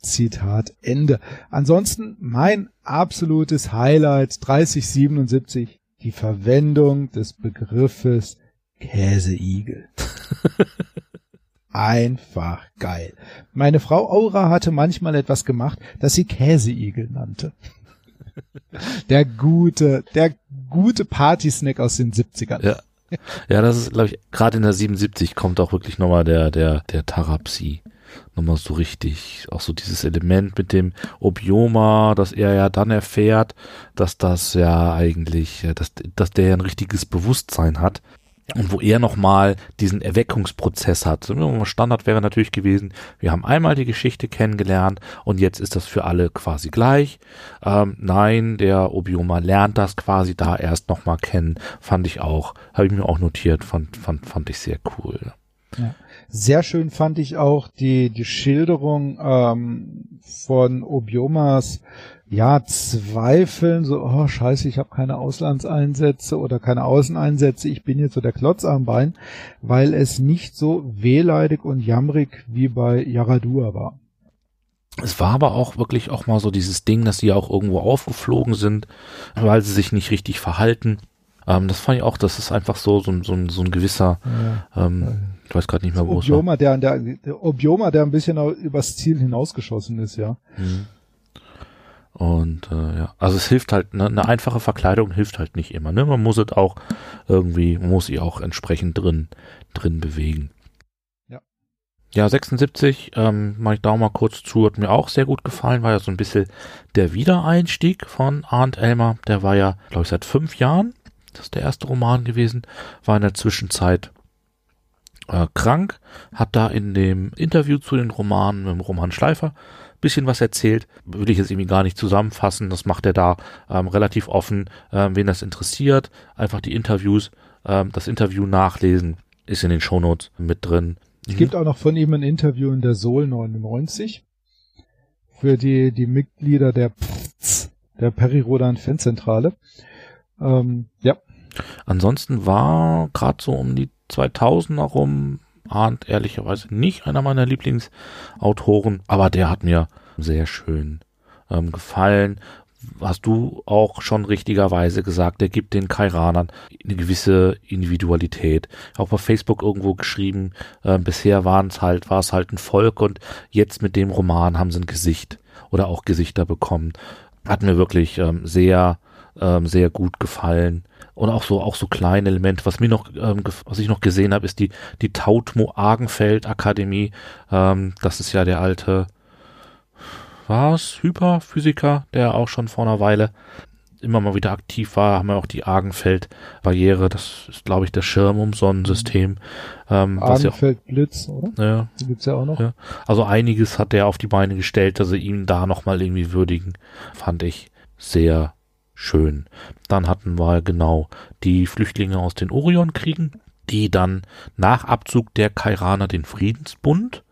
Zitat Ende. Ansonsten mein absolutes Highlight 3077, die Verwendung des Begriffes Käseigel. Einfach geil. Meine Frau Aura hatte manchmal etwas gemacht, das sie Käseigel nannte. Der gute, der gute Partysnack aus den 70ern. Ja. Ja, das ist, glaube ich, gerade in der 77 kommt auch wirklich nochmal der, der, der Tarapsi. Nochmal so richtig, auch so dieses Element mit dem Obioma, dass er ja dann erfährt, dass das ja eigentlich, dass, dass der ja ein richtiges Bewusstsein hat und wo er nochmal diesen Erweckungsprozess hat. Standard wäre natürlich gewesen, wir haben einmal die Geschichte kennengelernt und jetzt ist das für alle quasi gleich. Ähm, nein, der Obioma lernt das quasi da erst nochmal kennen, fand ich auch, habe ich mir auch notiert, fand, fand, fand ich sehr cool. Ja. Sehr schön fand ich auch die, die Schilderung ähm, von Obiomas ja, zweifeln, so, oh scheiße, ich habe keine Auslandseinsätze oder keine Außeneinsätze, ich bin jetzt so der Klotz am Bein, weil es nicht so wehleidig und jammerig wie bei Yaradua war. Es war aber auch wirklich auch mal so dieses Ding, dass sie auch irgendwo aufgeflogen sind, weil sie sich nicht richtig verhalten. Ähm, das fand ich auch, das ist einfach so, so, so, so ein gewisser, ja. ähm, ich weiß gerade nicht mehr, wo Obioma, es war. Der, der, der Obioma, der ein bisschen übers Ziel hinausgeschossen ist, ja. Mhm. Und äh, ja, also es hilft halt, ne, eine einfache Verkleidung hilft halt nicht immer. Ne? Man muss es auch irgendwie, muss sie auch entsprechend drin, drin bewegen. Ja. Ja, 76, ähm, mache ich da mal kurz zu, hat mir auch sehr gut gefallen, war ja so ein bisschen der Wiedereinstieg von Arndt Elmer. Der war ja, glaube ich, seit fünf Jahren, das ist der erste Roman gewesen, war in der Zwischenzeit äh, krank, hat da in dem Interview zu den Romanen mit dem Roman Schleifer bisschen was erzählt. Würde ich jetzt irgendwie gar nicht zusammenfassen. Das macht er da ähm, relativ offen. Ähm, wen das interessiert, einfach die Interviews, ähm, das Interview nachlesen, ist in den Shownotes mit drin. Es mhm. gibt auch noch von ihm ein Interview in der Soul 99 für die, die Mitglieder der der Peri-Rodan Fanzentrale. Ähm, ja. Ansonsten war gerade so um die 2000er rum Arndt ehrlicherweise nicht einer meiner Lieblingsautoren, aber der hat mir sehr schön ähm, gefallen. Hast du auch schon richtigerweise gesagt, der gibt den Kairanern eine gewisse Individualität. Auch bei Facebook irgendwo geschrieben, äh, bisher waren halt, war es halt ein Volk und jetzt mit dem Roman haben sie ein Gesicht oder auch Gesichter bekommen. Hat mir wirklich ähm, sehr, ähm, sehr gut gefallen und auch so auch so kleine Elemente. Was mir noch, ähm, was ich noch gesehen habe, ist die die Tautmo Argenfeld Akademie. Ähm, das ist ja der alte war es, Hyperphysiker, der auch schon vor einer Weile immer mal wieder aktiv war, haben wir auch die Argenfeld-Barriere, das ist, glaube ich, der Schirm um Sonnensystem. Ähm, Argenfeld-Blitz, oder? Ja. Die gibt's ja auch noch. Ja. Also einiges hat der auf die Beine gestellt, dass sie ihn da nochmal irgendwie würdigen, fand ich sehr schön. Dann hatten wir genau die Flüchtlinge aus den Orionkriegen, die dann nach Abzug der Kairaner den Friedensbund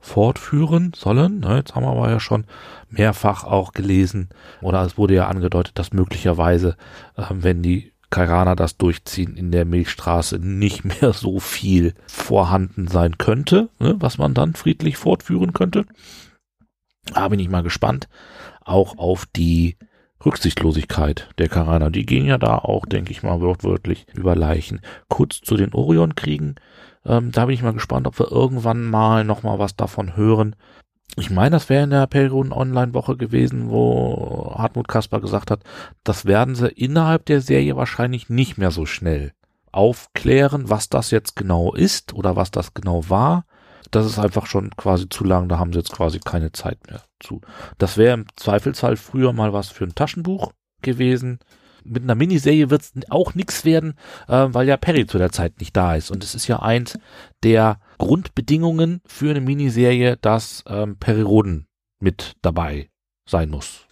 fortführen sollen. Jetzt haben wir aber ja schon mehrfach auch gelesen oder es wurde ja angedeutet, dass möglicherweise, äh, wenn die Kairaner das durchziehen, in der Milchstraße nicht mehr so viel vorhanden sein könnte, ne, was man dann friedlich fortführen könnte. Da bin ich mal gespannt. Auch auf die Rücksichtslosigkeit der Karaner. Die gehen ja da auch, denke ich mal, wortwörtlich über Leichen. Kurz zu den Orion-Kriegen. Ähm, da bin ich mal gespannt, ob wir irgendwann mal nochmal was davon hören. Ich meine, das wäre in der Perioden Online-Woche gewesen, wo Hartmut Kasper gesagt hat, das werden sie innerhalb der Serie wahrscheinlich nicht mehr so schnell aufklären, was das jetzt genau ist oder was das genau war das ist einfach schon quasi zu lang, da haben sie jetzt quasi keine Zeit mehr zu. Das wäre im Zweifelsfall früher mal was für ein Taschenbuch gewesen. Mit einer Miniserie wird es auch nichts werden, äh, weil ja Perry zu der Zeit nicht da ist. Und es ist ja eins der Grundbedingungen für eine Miniserie, dass ähm, Perry Roden mit dabei sein muss.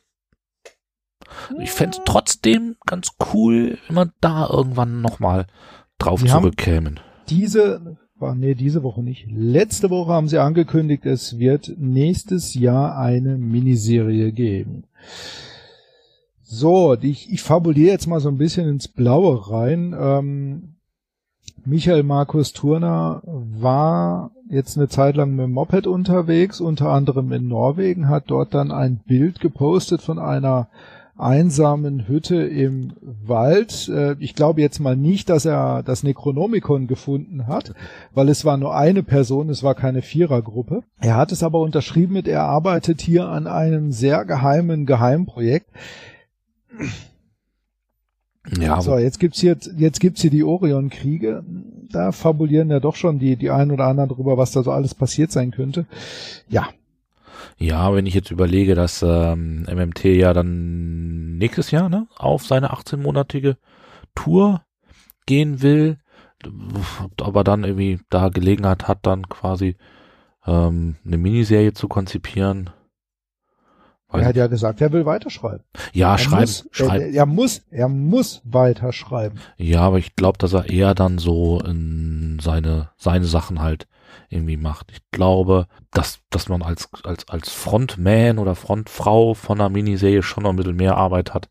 Ich fände es trotzdem ganz cool, wenn man da irgendwann nochmal drauf Sie zurückkämen. Diese nee, diese Woche nicht. Letzte Woche haben sie angekündigt, es wird nächstes Jahr eine Miniserie geben. So, ich, ich fabuliere jetzt mal so ein bisschen ins Blaue rein. Ähm, Michael Markus Turner war jetzt eine Zeit lang mit dem Moped unterwegs, unter anderem in Norwegen, hat dort dann ein Bild gepostet von einer einsamen Hütte im Wald. Äh, ich glaube jetzt mal nicht, dass er das Necronomicon gefunden hat, weil es war nur eine Person, es war keine Vierergruppe. Er hat es aber unterschrieben mit, er arbeitet hier an einem sehr geheimen Geheimprojekt. Ja. So, jetzt gibt's hier, jetzt gibt's hier die Orion-Kriege. Da fabulieren ja doch schon die, die ein oder anderen drüber, was da so alles passiert sein könnte. Ja, ja, wenn ich jetzt überlege, dass ähm, MMT ja dann nächstes Jahr ne, auf seine 18-monatige Tour gehen will, aber dann irgendwie da Gelegenheit hat, dann quasi ähm, eine Miniserie zu konzipieren. er hat ja gesagt, er will weiterschreiben. Ja, schreiben. schreib. Er, er, muss, er muss weiterschreiben. Ja, aber ich glaube, dass er eher dann so in seine, seine Sachen halt irgendwie macht. Ich glaube, dass, dass man als, als, als Frontman oder Frontfrau von einer Miniserie schon noch ein bisschen mehr Arbeit hat.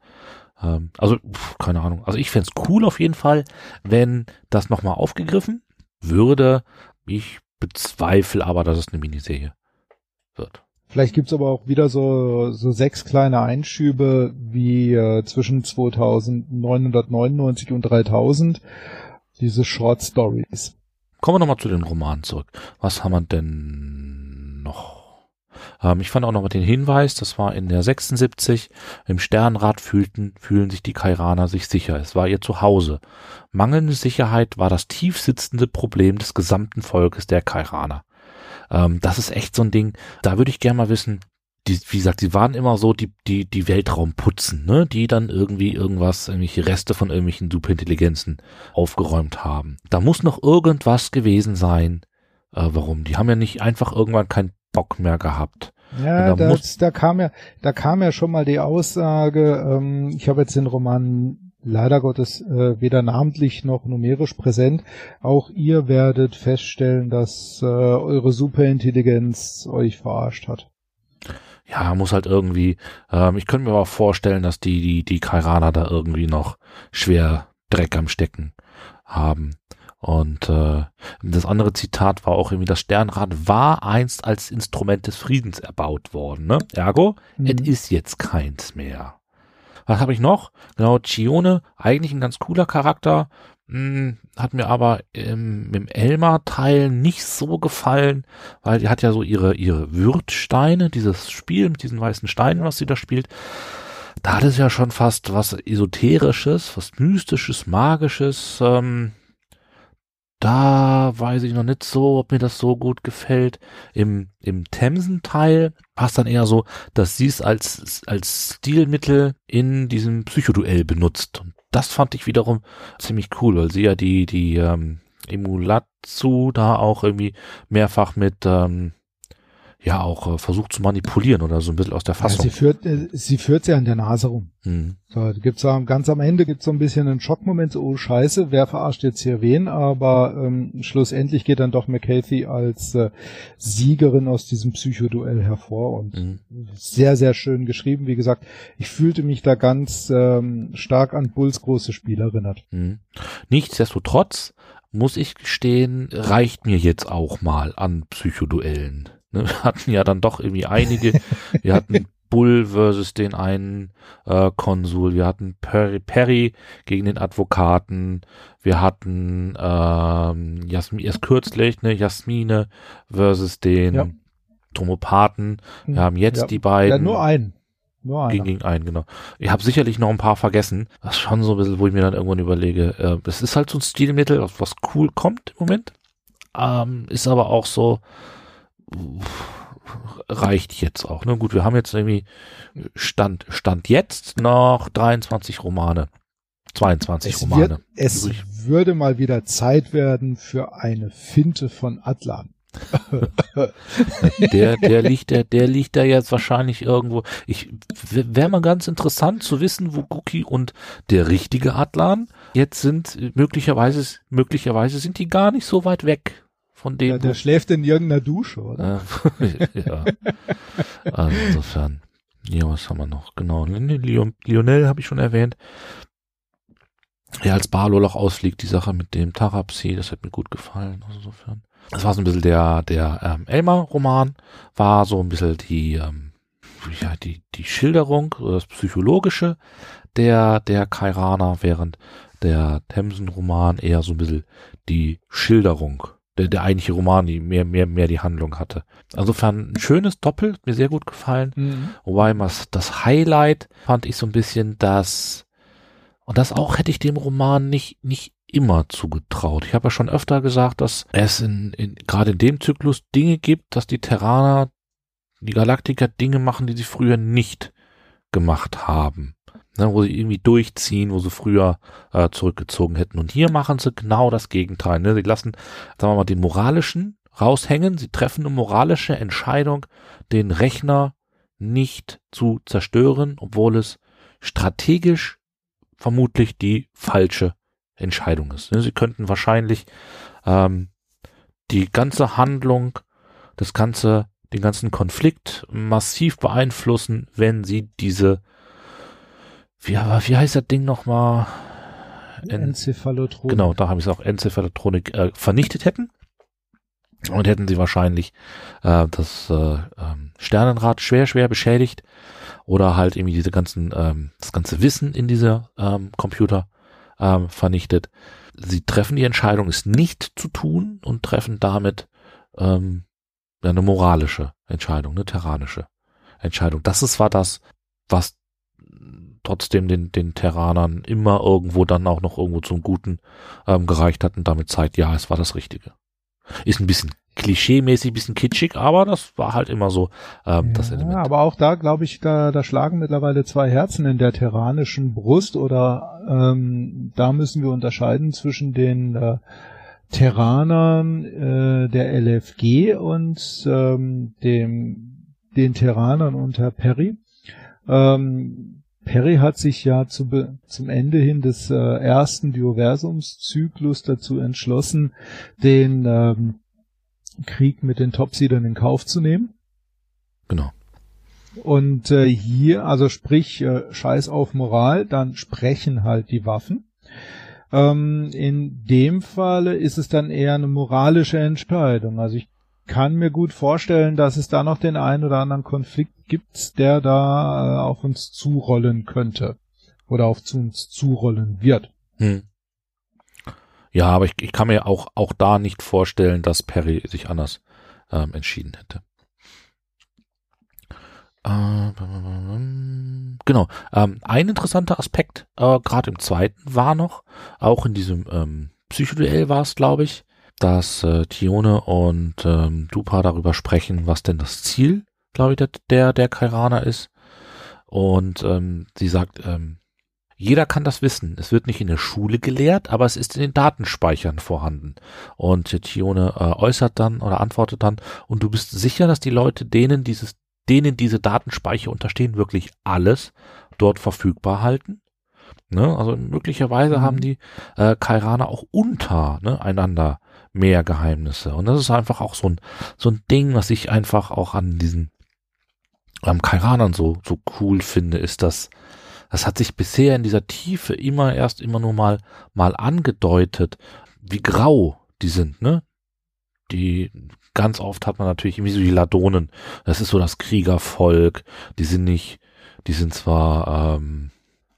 Ähm, also, pf, keine Ahnung. Also ich fände cool auf jeden Fall, wenn das nochmal aufgegriffen würde. Ich bezweifle aber, dass es eine Miniserie wird. Vielleicht gibt's aber auch wieder so, so sechs kleine Einschübe wie äh, zwischen 2999 und 3000. Diese Short Stories. Kommen wir nochmal zu den Romanen zurück. Was haben wir denn noch? Ähm, ich fand auch noch mal den Hinweis, das war in der 76, im Sternrad fühlten, fühlen sich die Kairaner sich sicher. Es war ihr Zuhause. Mangelnde Sicherheit war das tief sitzende Problem des gesamten Volkes der Kairaner. Ähm, das ist echt so ein Ding, da würde ich gerne mal wissen, die, wie gesagt, die waren immer so die, die, die Weltraum putzen, ne, die dann irgendwie irgendwas, irgendwelche Reste von irgendwelchen Superintelligenzen aufgeräumt haben. Da muss noch irgendwas gewesen sein. Äh, warum? Die haben ja nicht einfach irgendwann keinen Bock mehr gehabt. Ja, da, das, da kam ja, da kam ja schon mal die Aussage, ähm, ich habe jetzt den Roman leider Gottes äh, weder namentlich noch numerisch präsent. Auch ihr werdet feststellen, dass äh, eure Superintelligenz euch verarscht hat ja, muss halt irgendwie, ähm, ich könnte mir aber vorstellen, dass die, die, die Kairaner da irgendwie noch schwer Dreck am Stecken haben. Und äh, das andere Zitat war auch irgendwie, das Sternrad war einst als Instrument des Friedens erbaut worden. Ne? Ergo, mhm. es ist jetzt keins mehr. Was habe ich noch? Genau, Chione, eigentlich ein ganz cooler Charakter, hat mir aber im, im Elmar-Teil nicht so gefallen, weil die hat ja so ihre, ihre Würdsteine, dieses Spiel mit diesen weißen Steinen, was sie da spielt. Da hat es ja schon fast was Esoterisches, was Mystisches, Magisches. Ähm, da weiß ich noch nicht so, ob mir das so gut gefällt. Im, im Themsen-Teil es dann eher so, dass sie es als, als Stilmittel in diesem Psychoduell benutzt. Und das fand ich wiederum ziemlich cool, weil sie ja die, die ähm, Emulatsu da auch irgendwie mehrfach mit ähm, ja auch äh, versucht zu manipulieren oder so ein bisschen aus der Fassung. Ja, sie führt, äh, sie führt sie an der Nase rum. Mhm. So, gibt's auch, ganz am Ende gibt's so ein bisschen einen Schockmoment, so, oh Scheiße, wer verarscht jetzt hier wen? Aber ähm, schlussendlich geht dann doch McCarthy als äh, Siegerin aus diesem Psychoduell hervor und mhm. sehr, sehr schön geschrieben. Wie gesagt, ich fühlte mich da ganz ähm, stark an Bulls große Spiel erinnert. Mhm. Nichtsdestotrotz muss ich gestehen, reicht mir jetzt auch mal an Psychoduellen. Ne, wir hatten ja dann doch irgendwie einige. Wir hatten Bull versus den einen äh, Konsul. Wir hatten Perry, Perry gegen den Advokaten. Wir hatten ähm, Jasmin, erst kürzlich, ne, Jasmine versus den ja. Tomopathen. Wir haben jetzt ja. die beiden. Ja, nur einen. Nur einer. Gegen, gegen einen, genau. Ich habe sicherlich noch ein paar vergessen. Das ist schon so ein bisschen, wo ich mir dann irgendwann überlege, äh, es ist halt so ein Stilmittel, was cool kommt im Moment. Ähm, ist aber auch so, reicht jetzt auch. Ne? Gut, wir haben jetzt irgendwie Stand, Stand jetzt noch 23 Romane. 22 es Romane. Wird, es übrig. würde mal wieder Zeit werden für eine Finte von Atlan. der, der liegt, der, der liegt da jetzt wahrscheinlich irgendwo. Ich wäre mal ganz interessant zu wissen, wo Guki und der richtige Atlan jetzt sind. Möglicherweise, möglicherweise sind die gar nicht so weit weg von dem. Ja, der schläft in irgendeiner Dusche, oder? ja. Also insofern. Ja, was haben wir noch? Genau. Lionel habe ich schon erwähnt. Ja, als Barloloch ausfliegt, die Sache mit dem Tarapsi, das hat mir gut gefallen. Also insofern. Das war so ein bisschen der, der ähm, Elmer-Roman, war so ein bisschen die, ähm, ja, die, die Schilderung, das Psychologische der, der Kairaner, während der Themsen-Roman eher so ein bisschen die Schilderung der, der eigentliche Roman, die mehr, mehr, mehr die Handlung hatte. Insofern ein schönes Doppel, mir sehr gut gefallen. Mhm. Wobei das, das Highlight fand ich so ein bisschen, dass, und das auch hätte ich dem Roman nicht, nicht immer zugetraut. Ich habe ja schon öfter gesagt, dass es in, in gerade in dem Zyklus Dinge gibt, dass die Terraner, die Galaktiker Dinge machen, die sie früher nicht gemacht haben ne, wo sie irgendwie durchziehen, wo sie früher äh, zurückgezogen hätten. Und hier machen sie genau das Gegenteil. Ne? Sie lassen, sagen wir mal, den moralischen raushängen. Sie treffen eine moralische Entscheidung, den Rechner nicht zu zerstören, obwohl es strategisch vermutlich die falsche Entscheidung ist. Ne? Sie könnten wahrscheinlich ähm, die ganze Handlung, das ganze, den ganzen Konflikt massiv beeinflussen, wenn sie diese wie, wie heißt das Ding nochmal? En Enzephalotronik. Genau, da habe ich es auch Enzephalotronik äh, vernichtet hätten. Und hätten sie wahrscheinlich äh, das äh, ähm, Sternenrad schwer, schwer beschädigt oder halt irgendwie diese ganzen, ähm, das ganze Wissen in dieser ähm, Computer ähm, vernichtet. Sie treffen die Entscheidung, es nicht zu tun und treffen damit ähm, eine moralische Entscheidung, eine terranische Entscheidung. Das ist war das, was trotzdem den, den Terranern immer irgendwo dann auch noch irgendwo zum Guten ähm, gereicht hat und damit zeigt, ja, es war das Richtige. Ist ein bisschen klischee-mäßig, bisschen kitschig, aber das war halt immer so ähm, ja, das Element. Aber auch da, glaube ich, da, da schlagen mittlerweile zwei Herzen in der terranischen Brust oder ähm, da müssen wir unterscheiden zwischen den äh, Terranern äh, der LFG und ähm, dem, den Terranern unter Perry. Ähm, Perry hat sich ja zu zum Ende hin des äh, ersten Dioversumszyklus dazu entschlossen, den ähm, Krieg mit den Topseedern in Kauf zu nehmen. Genau. Und äh, hier, also sprich, äh, Scheiß auf Moral, dann sprechen halt die Waffen. Ähm, in dem Falle ist es dann eher eine moralische Entscheidung. Also ich kann mir gut vorstellen, dass es da noch den einen oder anderen Konflikt gibt, der da äh, auf uns zurollen könnte. Oder auf uns zurollen wird. Hm. Ja, aber ich, ich kann mir auch, auch da nicht vorstellen, dass Perry sich anders ähm, entschieden hätte. Äh, genau. Ähm, ein interessanter Aspekt, äh, gerade im zweiten, war noch, auch in diesem ähm, Psychoduell war es, glaube ich, dass äh, Tione und ähm, Dupa darüber sprechen, was denn das Ziel, glaube ich, der, der, Kairaner ist. Und ähm, sie sagt, ähm, jeder kann das wissen. Es wird nicht in der Schule gelehrt, aber es ist in den Datenspeichern vorhanden. Und Tione äh, äußert dann oder antwortet dann, und du bist sicher, dass die Leute, denen dieses, denen diese Datenspeicher unterstehen, wirklich alles dort verfügbar halten? Ne? Also möglicherweise mhm. haben die äh, Kairaner auch untereinander ne, mehr Geheimnisse. Und das ist einfach auch so ein, so ein Ding, was ich einfach auch an diesen am Kairanern so, so cool finde, ist, dass das hat sich bisher in dieser Tiefe immer erst immer nur mal, mal angedeutet, wie grau die sind, ne? Die, ganz oft hat man natürlich irgendwie so die Ladonen. Das ist so das Kriegervolk. Die sind nicht, die sind zwar, ähm,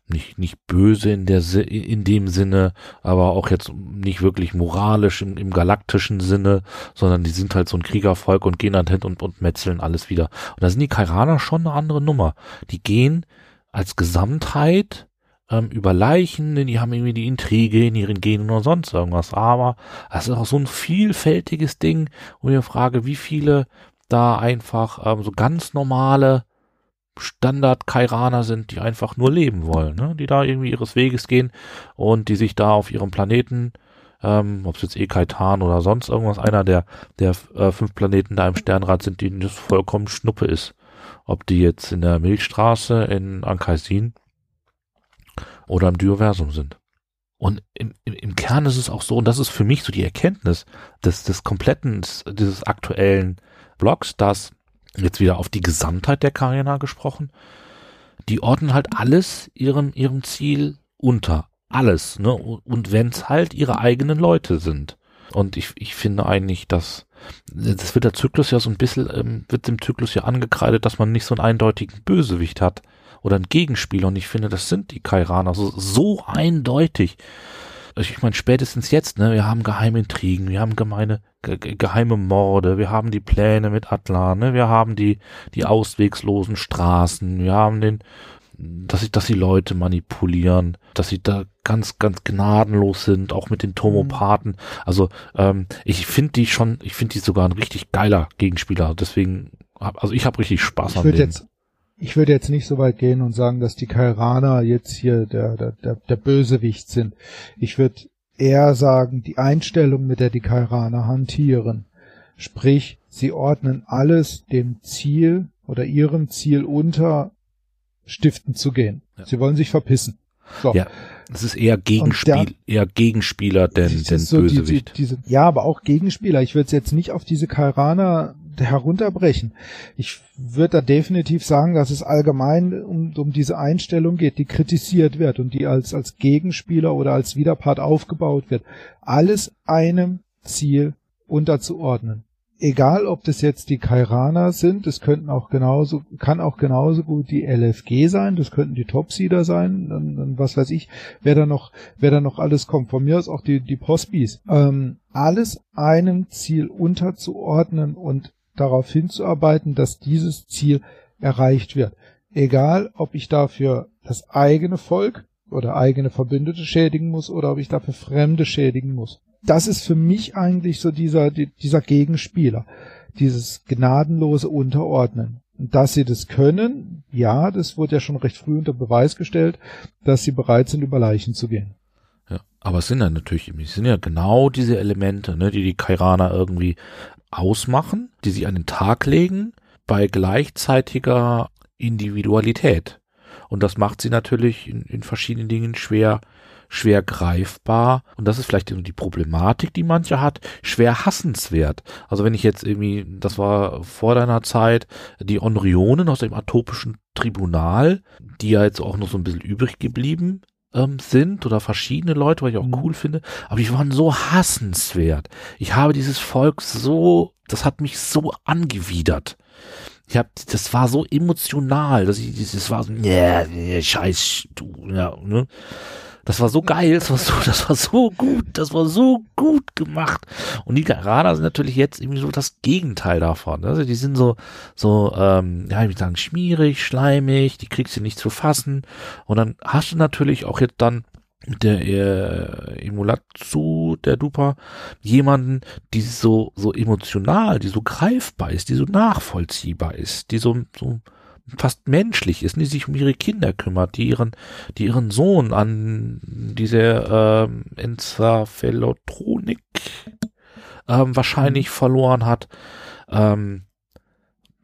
nicht, nicht böse in der, in dem Sinne, aber auch jetzt nicht wirklich moralisch im, im galaktischen Sinne, sondern die sind halt so ein Kriegervolk und gehen dann hin und, und metzeln alles wieder. Und da sind die Kairaner schon eine andere Nummer. Die gehen als Gesamtheit ähm, über Leichen, denn die haben irgendwie die Intrige in ihren Genen oder sonst irgendwas. Aber es ist auch so ein vielfältiges Ding, wo ich frage, wie viele da einfach ähm, so ganz normale Standard-Kairaner sind, die einfach nur leben wollen, ne? die da irgendwie ihres Weges gehen und die sich da auf ihrem Planeten, ähm, ob es jetzt Ekaitan oder sonst irgendwas, einer der, der äh, fünf Planeten da im Sternrad sind, denen das vollkommen Schnuppe ist ob die jetzt in der Milchstraße in Ankaisin oder im Dioversum sind. Und im, im, im Kern ist es auch so, und das ist für mich so die Erkenntnis des, des kompletten, dieses aktuellen Blogs, dass jetzt wieder auf die Gesamtheit der Karina gesprochen, die ordnen halt alles ihrem, ihrem Ziel unter. Alles, ne? Und wenn es halt ihre eigenen Leute sind. Und ich, ich finde eigentlich, dass das wird der Zyklus ja so ein bisschen, ähm, wird dem Zyklus ja angekreidet, dass man nicht so einen eindeutigen Bösewicht hat oder einen Gegenspieler. Und ich finde, das sind die Kairaner so, so eindeutig. Ich meine, spätestens jetzt, ne, wir haben geheime Intrigen, wir haben gemeine, ge geheime Morde, wir haben die Pläne mit Atlan, ne, wir haben die, die auswegslosen Straßen, wir haben den, dass sie, dass sie Leute manipulieren, dass sie da ganz, ganz gnadenlos sind, auch mit den Tomopathen. Also ähm, ich finde die schon, ich finde die sogar ein richtig geiler Gegenspieler. Deswegen, hab, also ich habe richtig Spaß ich an denen. Jetzt, ich würde jetzt nicht so weit gehen und sagen, dass die Kairaner jetzt hier der, der, der, der Bösewicht sind. Ich würde eher sagen, die Einstellung, mit der die Kairaner hantieren. Sprich, sie ordnen alles dem Ziel oder ihrem Ziel unter, stiften zu gehen. Ja. Sie wollen sich verpissen. So. Ja, es ist eher Gegenspiel, der, eher Gegenspieler denn, denn so Bösewicht. Die, diese, ja, aber auch Gegenspieler. Ich würde es jetzt nicht auf diese Kairaner herunterbrechen. Ich würde da definitiv sagen, dass es allgemein um, um diese Einstellung geht, die kritisiert wird und die als, als Gegenspieler oder als Widerpart aufgebaut wird. Alles einem Ziel unterzuordnen egal ob das jetzt die Kairaner sind, das könnten auch genauso, kann auch genauso gut die LFG sein, das könnten die Topseeder sein, dann, dann was weiß ich, wer da noch, wer da noch alles kommt. Von mir aus auch die, die Postbis. Ähm, alles einem Ziel unterzuordnen und darauf hinzuarbeiten, dass dieses Ziel erreicht wird. Egal, ob ich dafür das eigene Volk oder eigene Verbündete schädigen muss oder ob ich dafür Fremde schädigen muss das ist für mich eigentlich so dieser, dieser Gegenspieler. Dieses gnadenlose Unterordnen. Und dass sie das können, ja, das wurde ja schon recht früh unter Beweis gestellt, dass sie bereit sind, über Leichen zu gehen. Ja, aber es sind ja natürlich, es sind ja genau diese Elemente, ne, die die Kairaner irgendwie ausmachen, die sie an den Tag legen, bei gleichzeitiger Individualität. Und das macht sie natürlich in, in verschiedenen Dingen schwer, schwer greifbar und das ist vielleicht die Problematik, die manche hat, schwer hassenswert. Also wenn ich jetzt irgendwie, das war vor deiner Zeit, die Onrionen aus dem atopischen Tribunal, die ja jetzt auch noch so ein bisschen übrig geblieben ähm, sind oder verschiedene Leute, was ich auch mhm. cool finde, aber die waren so hassenswert. Ich habe dieses Volk so, das hat mich so angewidert. Ich hab, das war so emotional, dass ich, das war so, nee, nee, scheiß, du, ja, ne. Das war so geil, das war so, das war so gut, das war so gut gemacht. Und die Garader sind natürlich jetzt irgendwie so das Gegenteil davon. Also die sind so, so, ähm, ja, ich würde sagen, schmierig, schleimig, die kriegst du nicht zu fassen. Und dann hast du natürlich auch jetzt dann der äh, Emulatsu, der Duper, jemanden, die so, so emotional, die so greifbar ist, die so nachvollziehbar ist, die so, so fast menschlich ist, die sich um ihre Kinder kümmert, die ihren, die ihren Sohn an diese ähm, Enzephalotronik ähm, wahrscheinlich verloren hat. Ähm,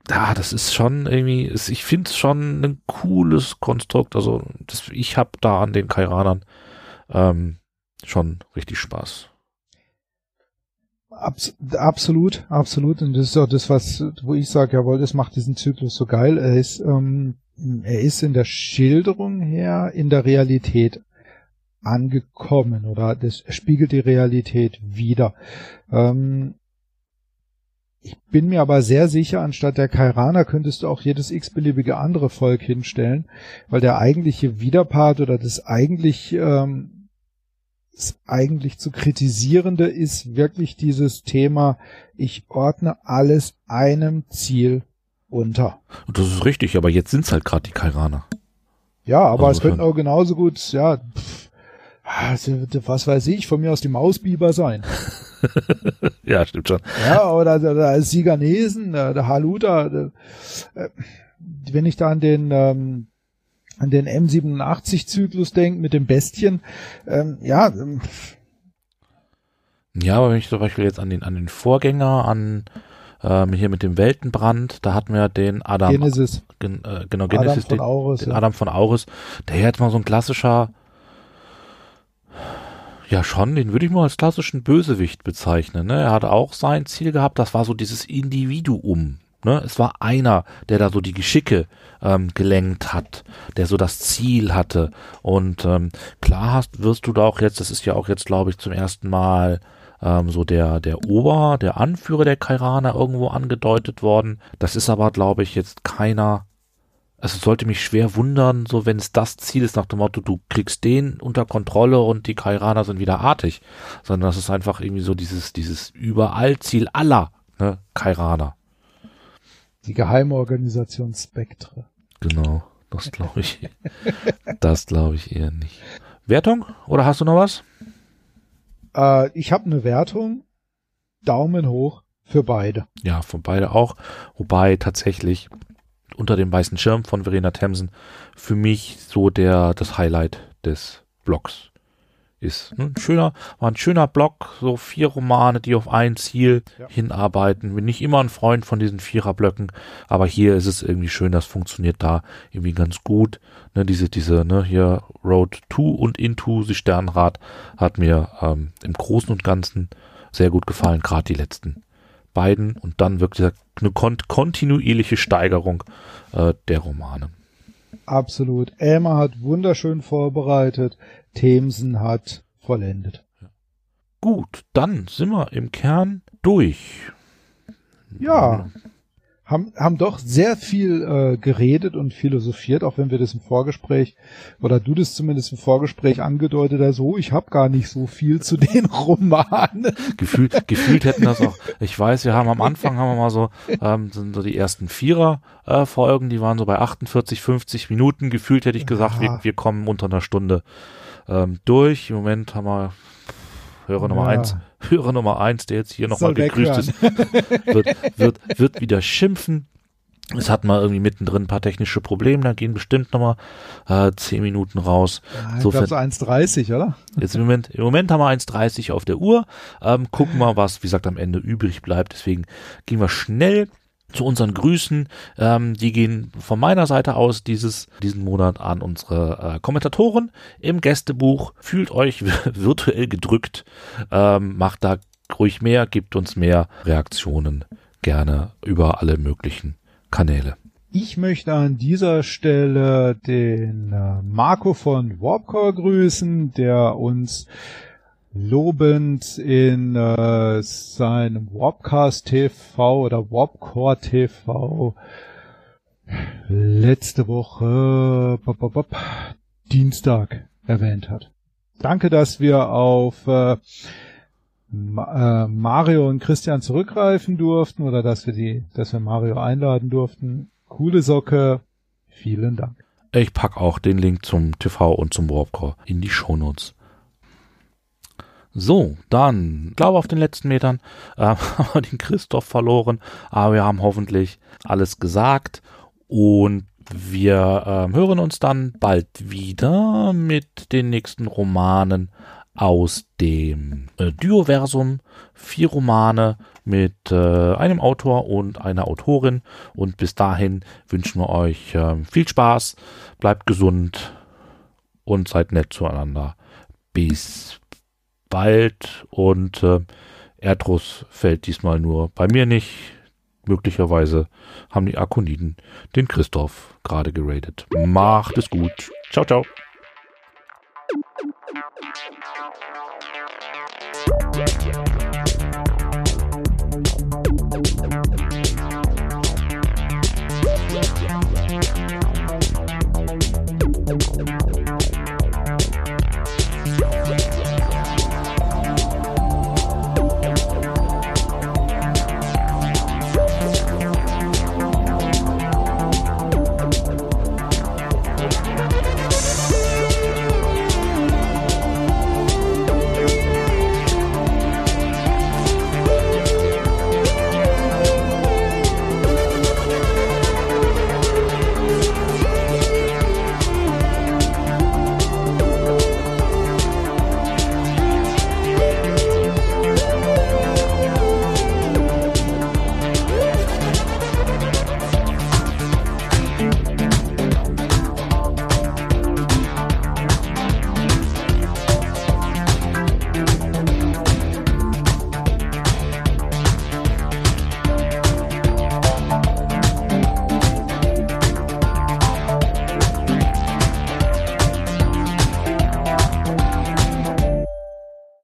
ja, das ist schon irgendwie, ich finde es schon ein cooles Konstrukt. Also das, ich habe da an den Kairanern ähm, schon richtig Spaß. Abs absolut, absolut. Und das ist auch das, was, wo ich sage, jawohl, das macht diesen Zyklus so geil. Er ist, ähm, er ist in der Schilderung her in der Realität angekommen oder das spiegelt die Realität wieder. Ähm, ich bin mir aber sehr sicher, anstatt der Kairaner könntest du auch jedes x-beliebige andere Volk hinstellen, weil der eigentliche Widerpart oder das eigentlich ähm, eigentlich zu kritisierende ist wirklich dieses Thema, ich ordne alles einem Ziel unter. Und das ist richtig, aber jetzt sind's halt gerade die Kairaner. Ja, aber also es könnten auch genauso gut, ja, pff, also, was weiß ich, von mir aus die Mausbiber sein. ja, stimmt schon. Ja, oder, oder Siganesen, der, Haluta, der, äh, wenn ich da an den ähm, an den M87-Zyklus denkt mit den Bestien, ähm, ja. Ähm, ja, aber wenn ich zum Beispiel jetzt an den, an den Vorgänger, an ähm, hier mit dem Weltenbrand, da hatten wir den Adam. Genesis. Gen, äh, genau, Genesis, Adam von Auris, den, den ja. Adam von Auris, der jetzt mal so ein klassischer, ja schon, den würde ich mal als klassischen Bösewicht bezeichnen. Ne? Er hatte auch sein Ziel gehabt, das war so dieses Individuum. Ne? Es war einer, der da so die Geschicke ähm, gelenkt hat, der so das Ziel hatte. Und ähm, klar hast, wirst du da auch jetzt, das ist ja auch jetzt, glaube ich, zum ersten Mal ähm, so der, der Ober, der Anführer der Kairaner irgendwo angedeutet worden. Das ist aber, glaube ich, jetzt keiner. Also es sollte mich schwer wundern, so wenn es das Ziel ist nach dem Motto, du kriegst den unter Kontrolle und die Kairaner sind wieder artig, sondern das ist einfach irgendwie so dieses, dieses Überallziel aller ne, Kairaner. Die Geheimorganisation Spectre. Genau, das glaube ich. das glaube ich eher nicht. Wertung? Oder hast du noch was? Äh, ich habe eine Wertung. Daumen hoch für beide. Ja, von beide auch. Wobei tatsächlich unter dem weißen Schirm von Verena Themsen für mich so der das Highlight des Blogs ist. Ein schöner, war ein schöner Block, so vier Romane, die auf ein Ziel ja. hinarbeiten. Bin nicht immer ein Freund von diesen Viererblöcken, aber hier ist es irgendwie schön, das funktioniert da irgendwie ganz gut. Ne, diese, diese, ne, hier Road to und Into, die Sternrad, hat mir ähm, im Großen und Ganzen sehr gut gefallen, gerade die letzten beiden und dann wirklich eine kont kontinuierliche Steigerung äh, der Romane. Absolut. Elmar hat wunderschön vorbereitet. Themsen hat vollendet. Gut, dann sind wir im Kern durch. Ja, haben, haben doch sehr viel äh, geredet und philosophiert, auch wenn wir das im Vorgespräch, oder du das zumindest im Vorgespräch angedeutet hast, so, ich habe gar nicht so viel zu den Romanen. Gefühlt, gefühlt hätten das auch, ich weiß, wir haben am Anfang haben wir mal so, ähm, sind so die ersten Vierer-Folgen, äh, die waren so bei 48, 50 Minuten, gefühlt hätte ich gesagt, wir, wir kommen unter einer Stunde ähm, durch. Im Moment haben wir Hörer Nummer ja. eins, Hörer Nummer eins, der jetzt hier nochmal gegrüßt ist, wird, wird, wird wieder schimpfen. Es hat mal irgendwie mittendrin ein paar technische Probleme, da gehen bestimmt nochmal äh, zehn Minuten raus. Ja, ich glaube so 1,30, oder? Jetzt im Moment, im Moment haben wir 1,30 auf der Uhr. Ähm, gucken wir, was, wie gesagt, am Ende übrig bleibt. Deswegen gehen wir schnell zu unseren Grüßen. Ähm, die gehen von meiner Seite aus dieses, diesen Monat an unsere äh, Kommentatoren im Gästebuch. Fühlt euch virtuell gedrückt, ähm, macht da ruhig mehr, gibt uns mehr Reaktionen gerne über alle möglichen Kanäle. Ich möchte an dieser Stelle den äh, Marco von Warpcore grüßen, der uns lobend in äh, seinem Warpcast TV oder Warpcore TV letzte Woche bop, bop, bop, Dienstag erwähnt hat. Danke, dass wir auf äh, äh, Mario und Christian zurückgreifen durften oder dass wir die, dass wir Mario einladen durften. Coole Socke. Vielen Dank. Ich packe auch den Link zum TV und zum Warpcore in die Shownotes. So, dann, glaube auf den letzten Metern äh, haben wir den Christoph verloren, aber wir haben hoffentlich alles gesagt und wir äh, hören uns dann bald wieder mit den nächsten Romanen aus dem äh, Duoversum. Vier Romane mit äh, einem Autor und einer Autorin. Und bis dahin wünschen wir euch äh, viel Spaß, bleibt gesund und seid nett zueinander. Bis bald und äh, Erdruss fällt diesmal nur bei mir nicht. Möglicherweise haben die Akoniden den Christoph gerade geradet. Macht es gut. Ciao, ciao.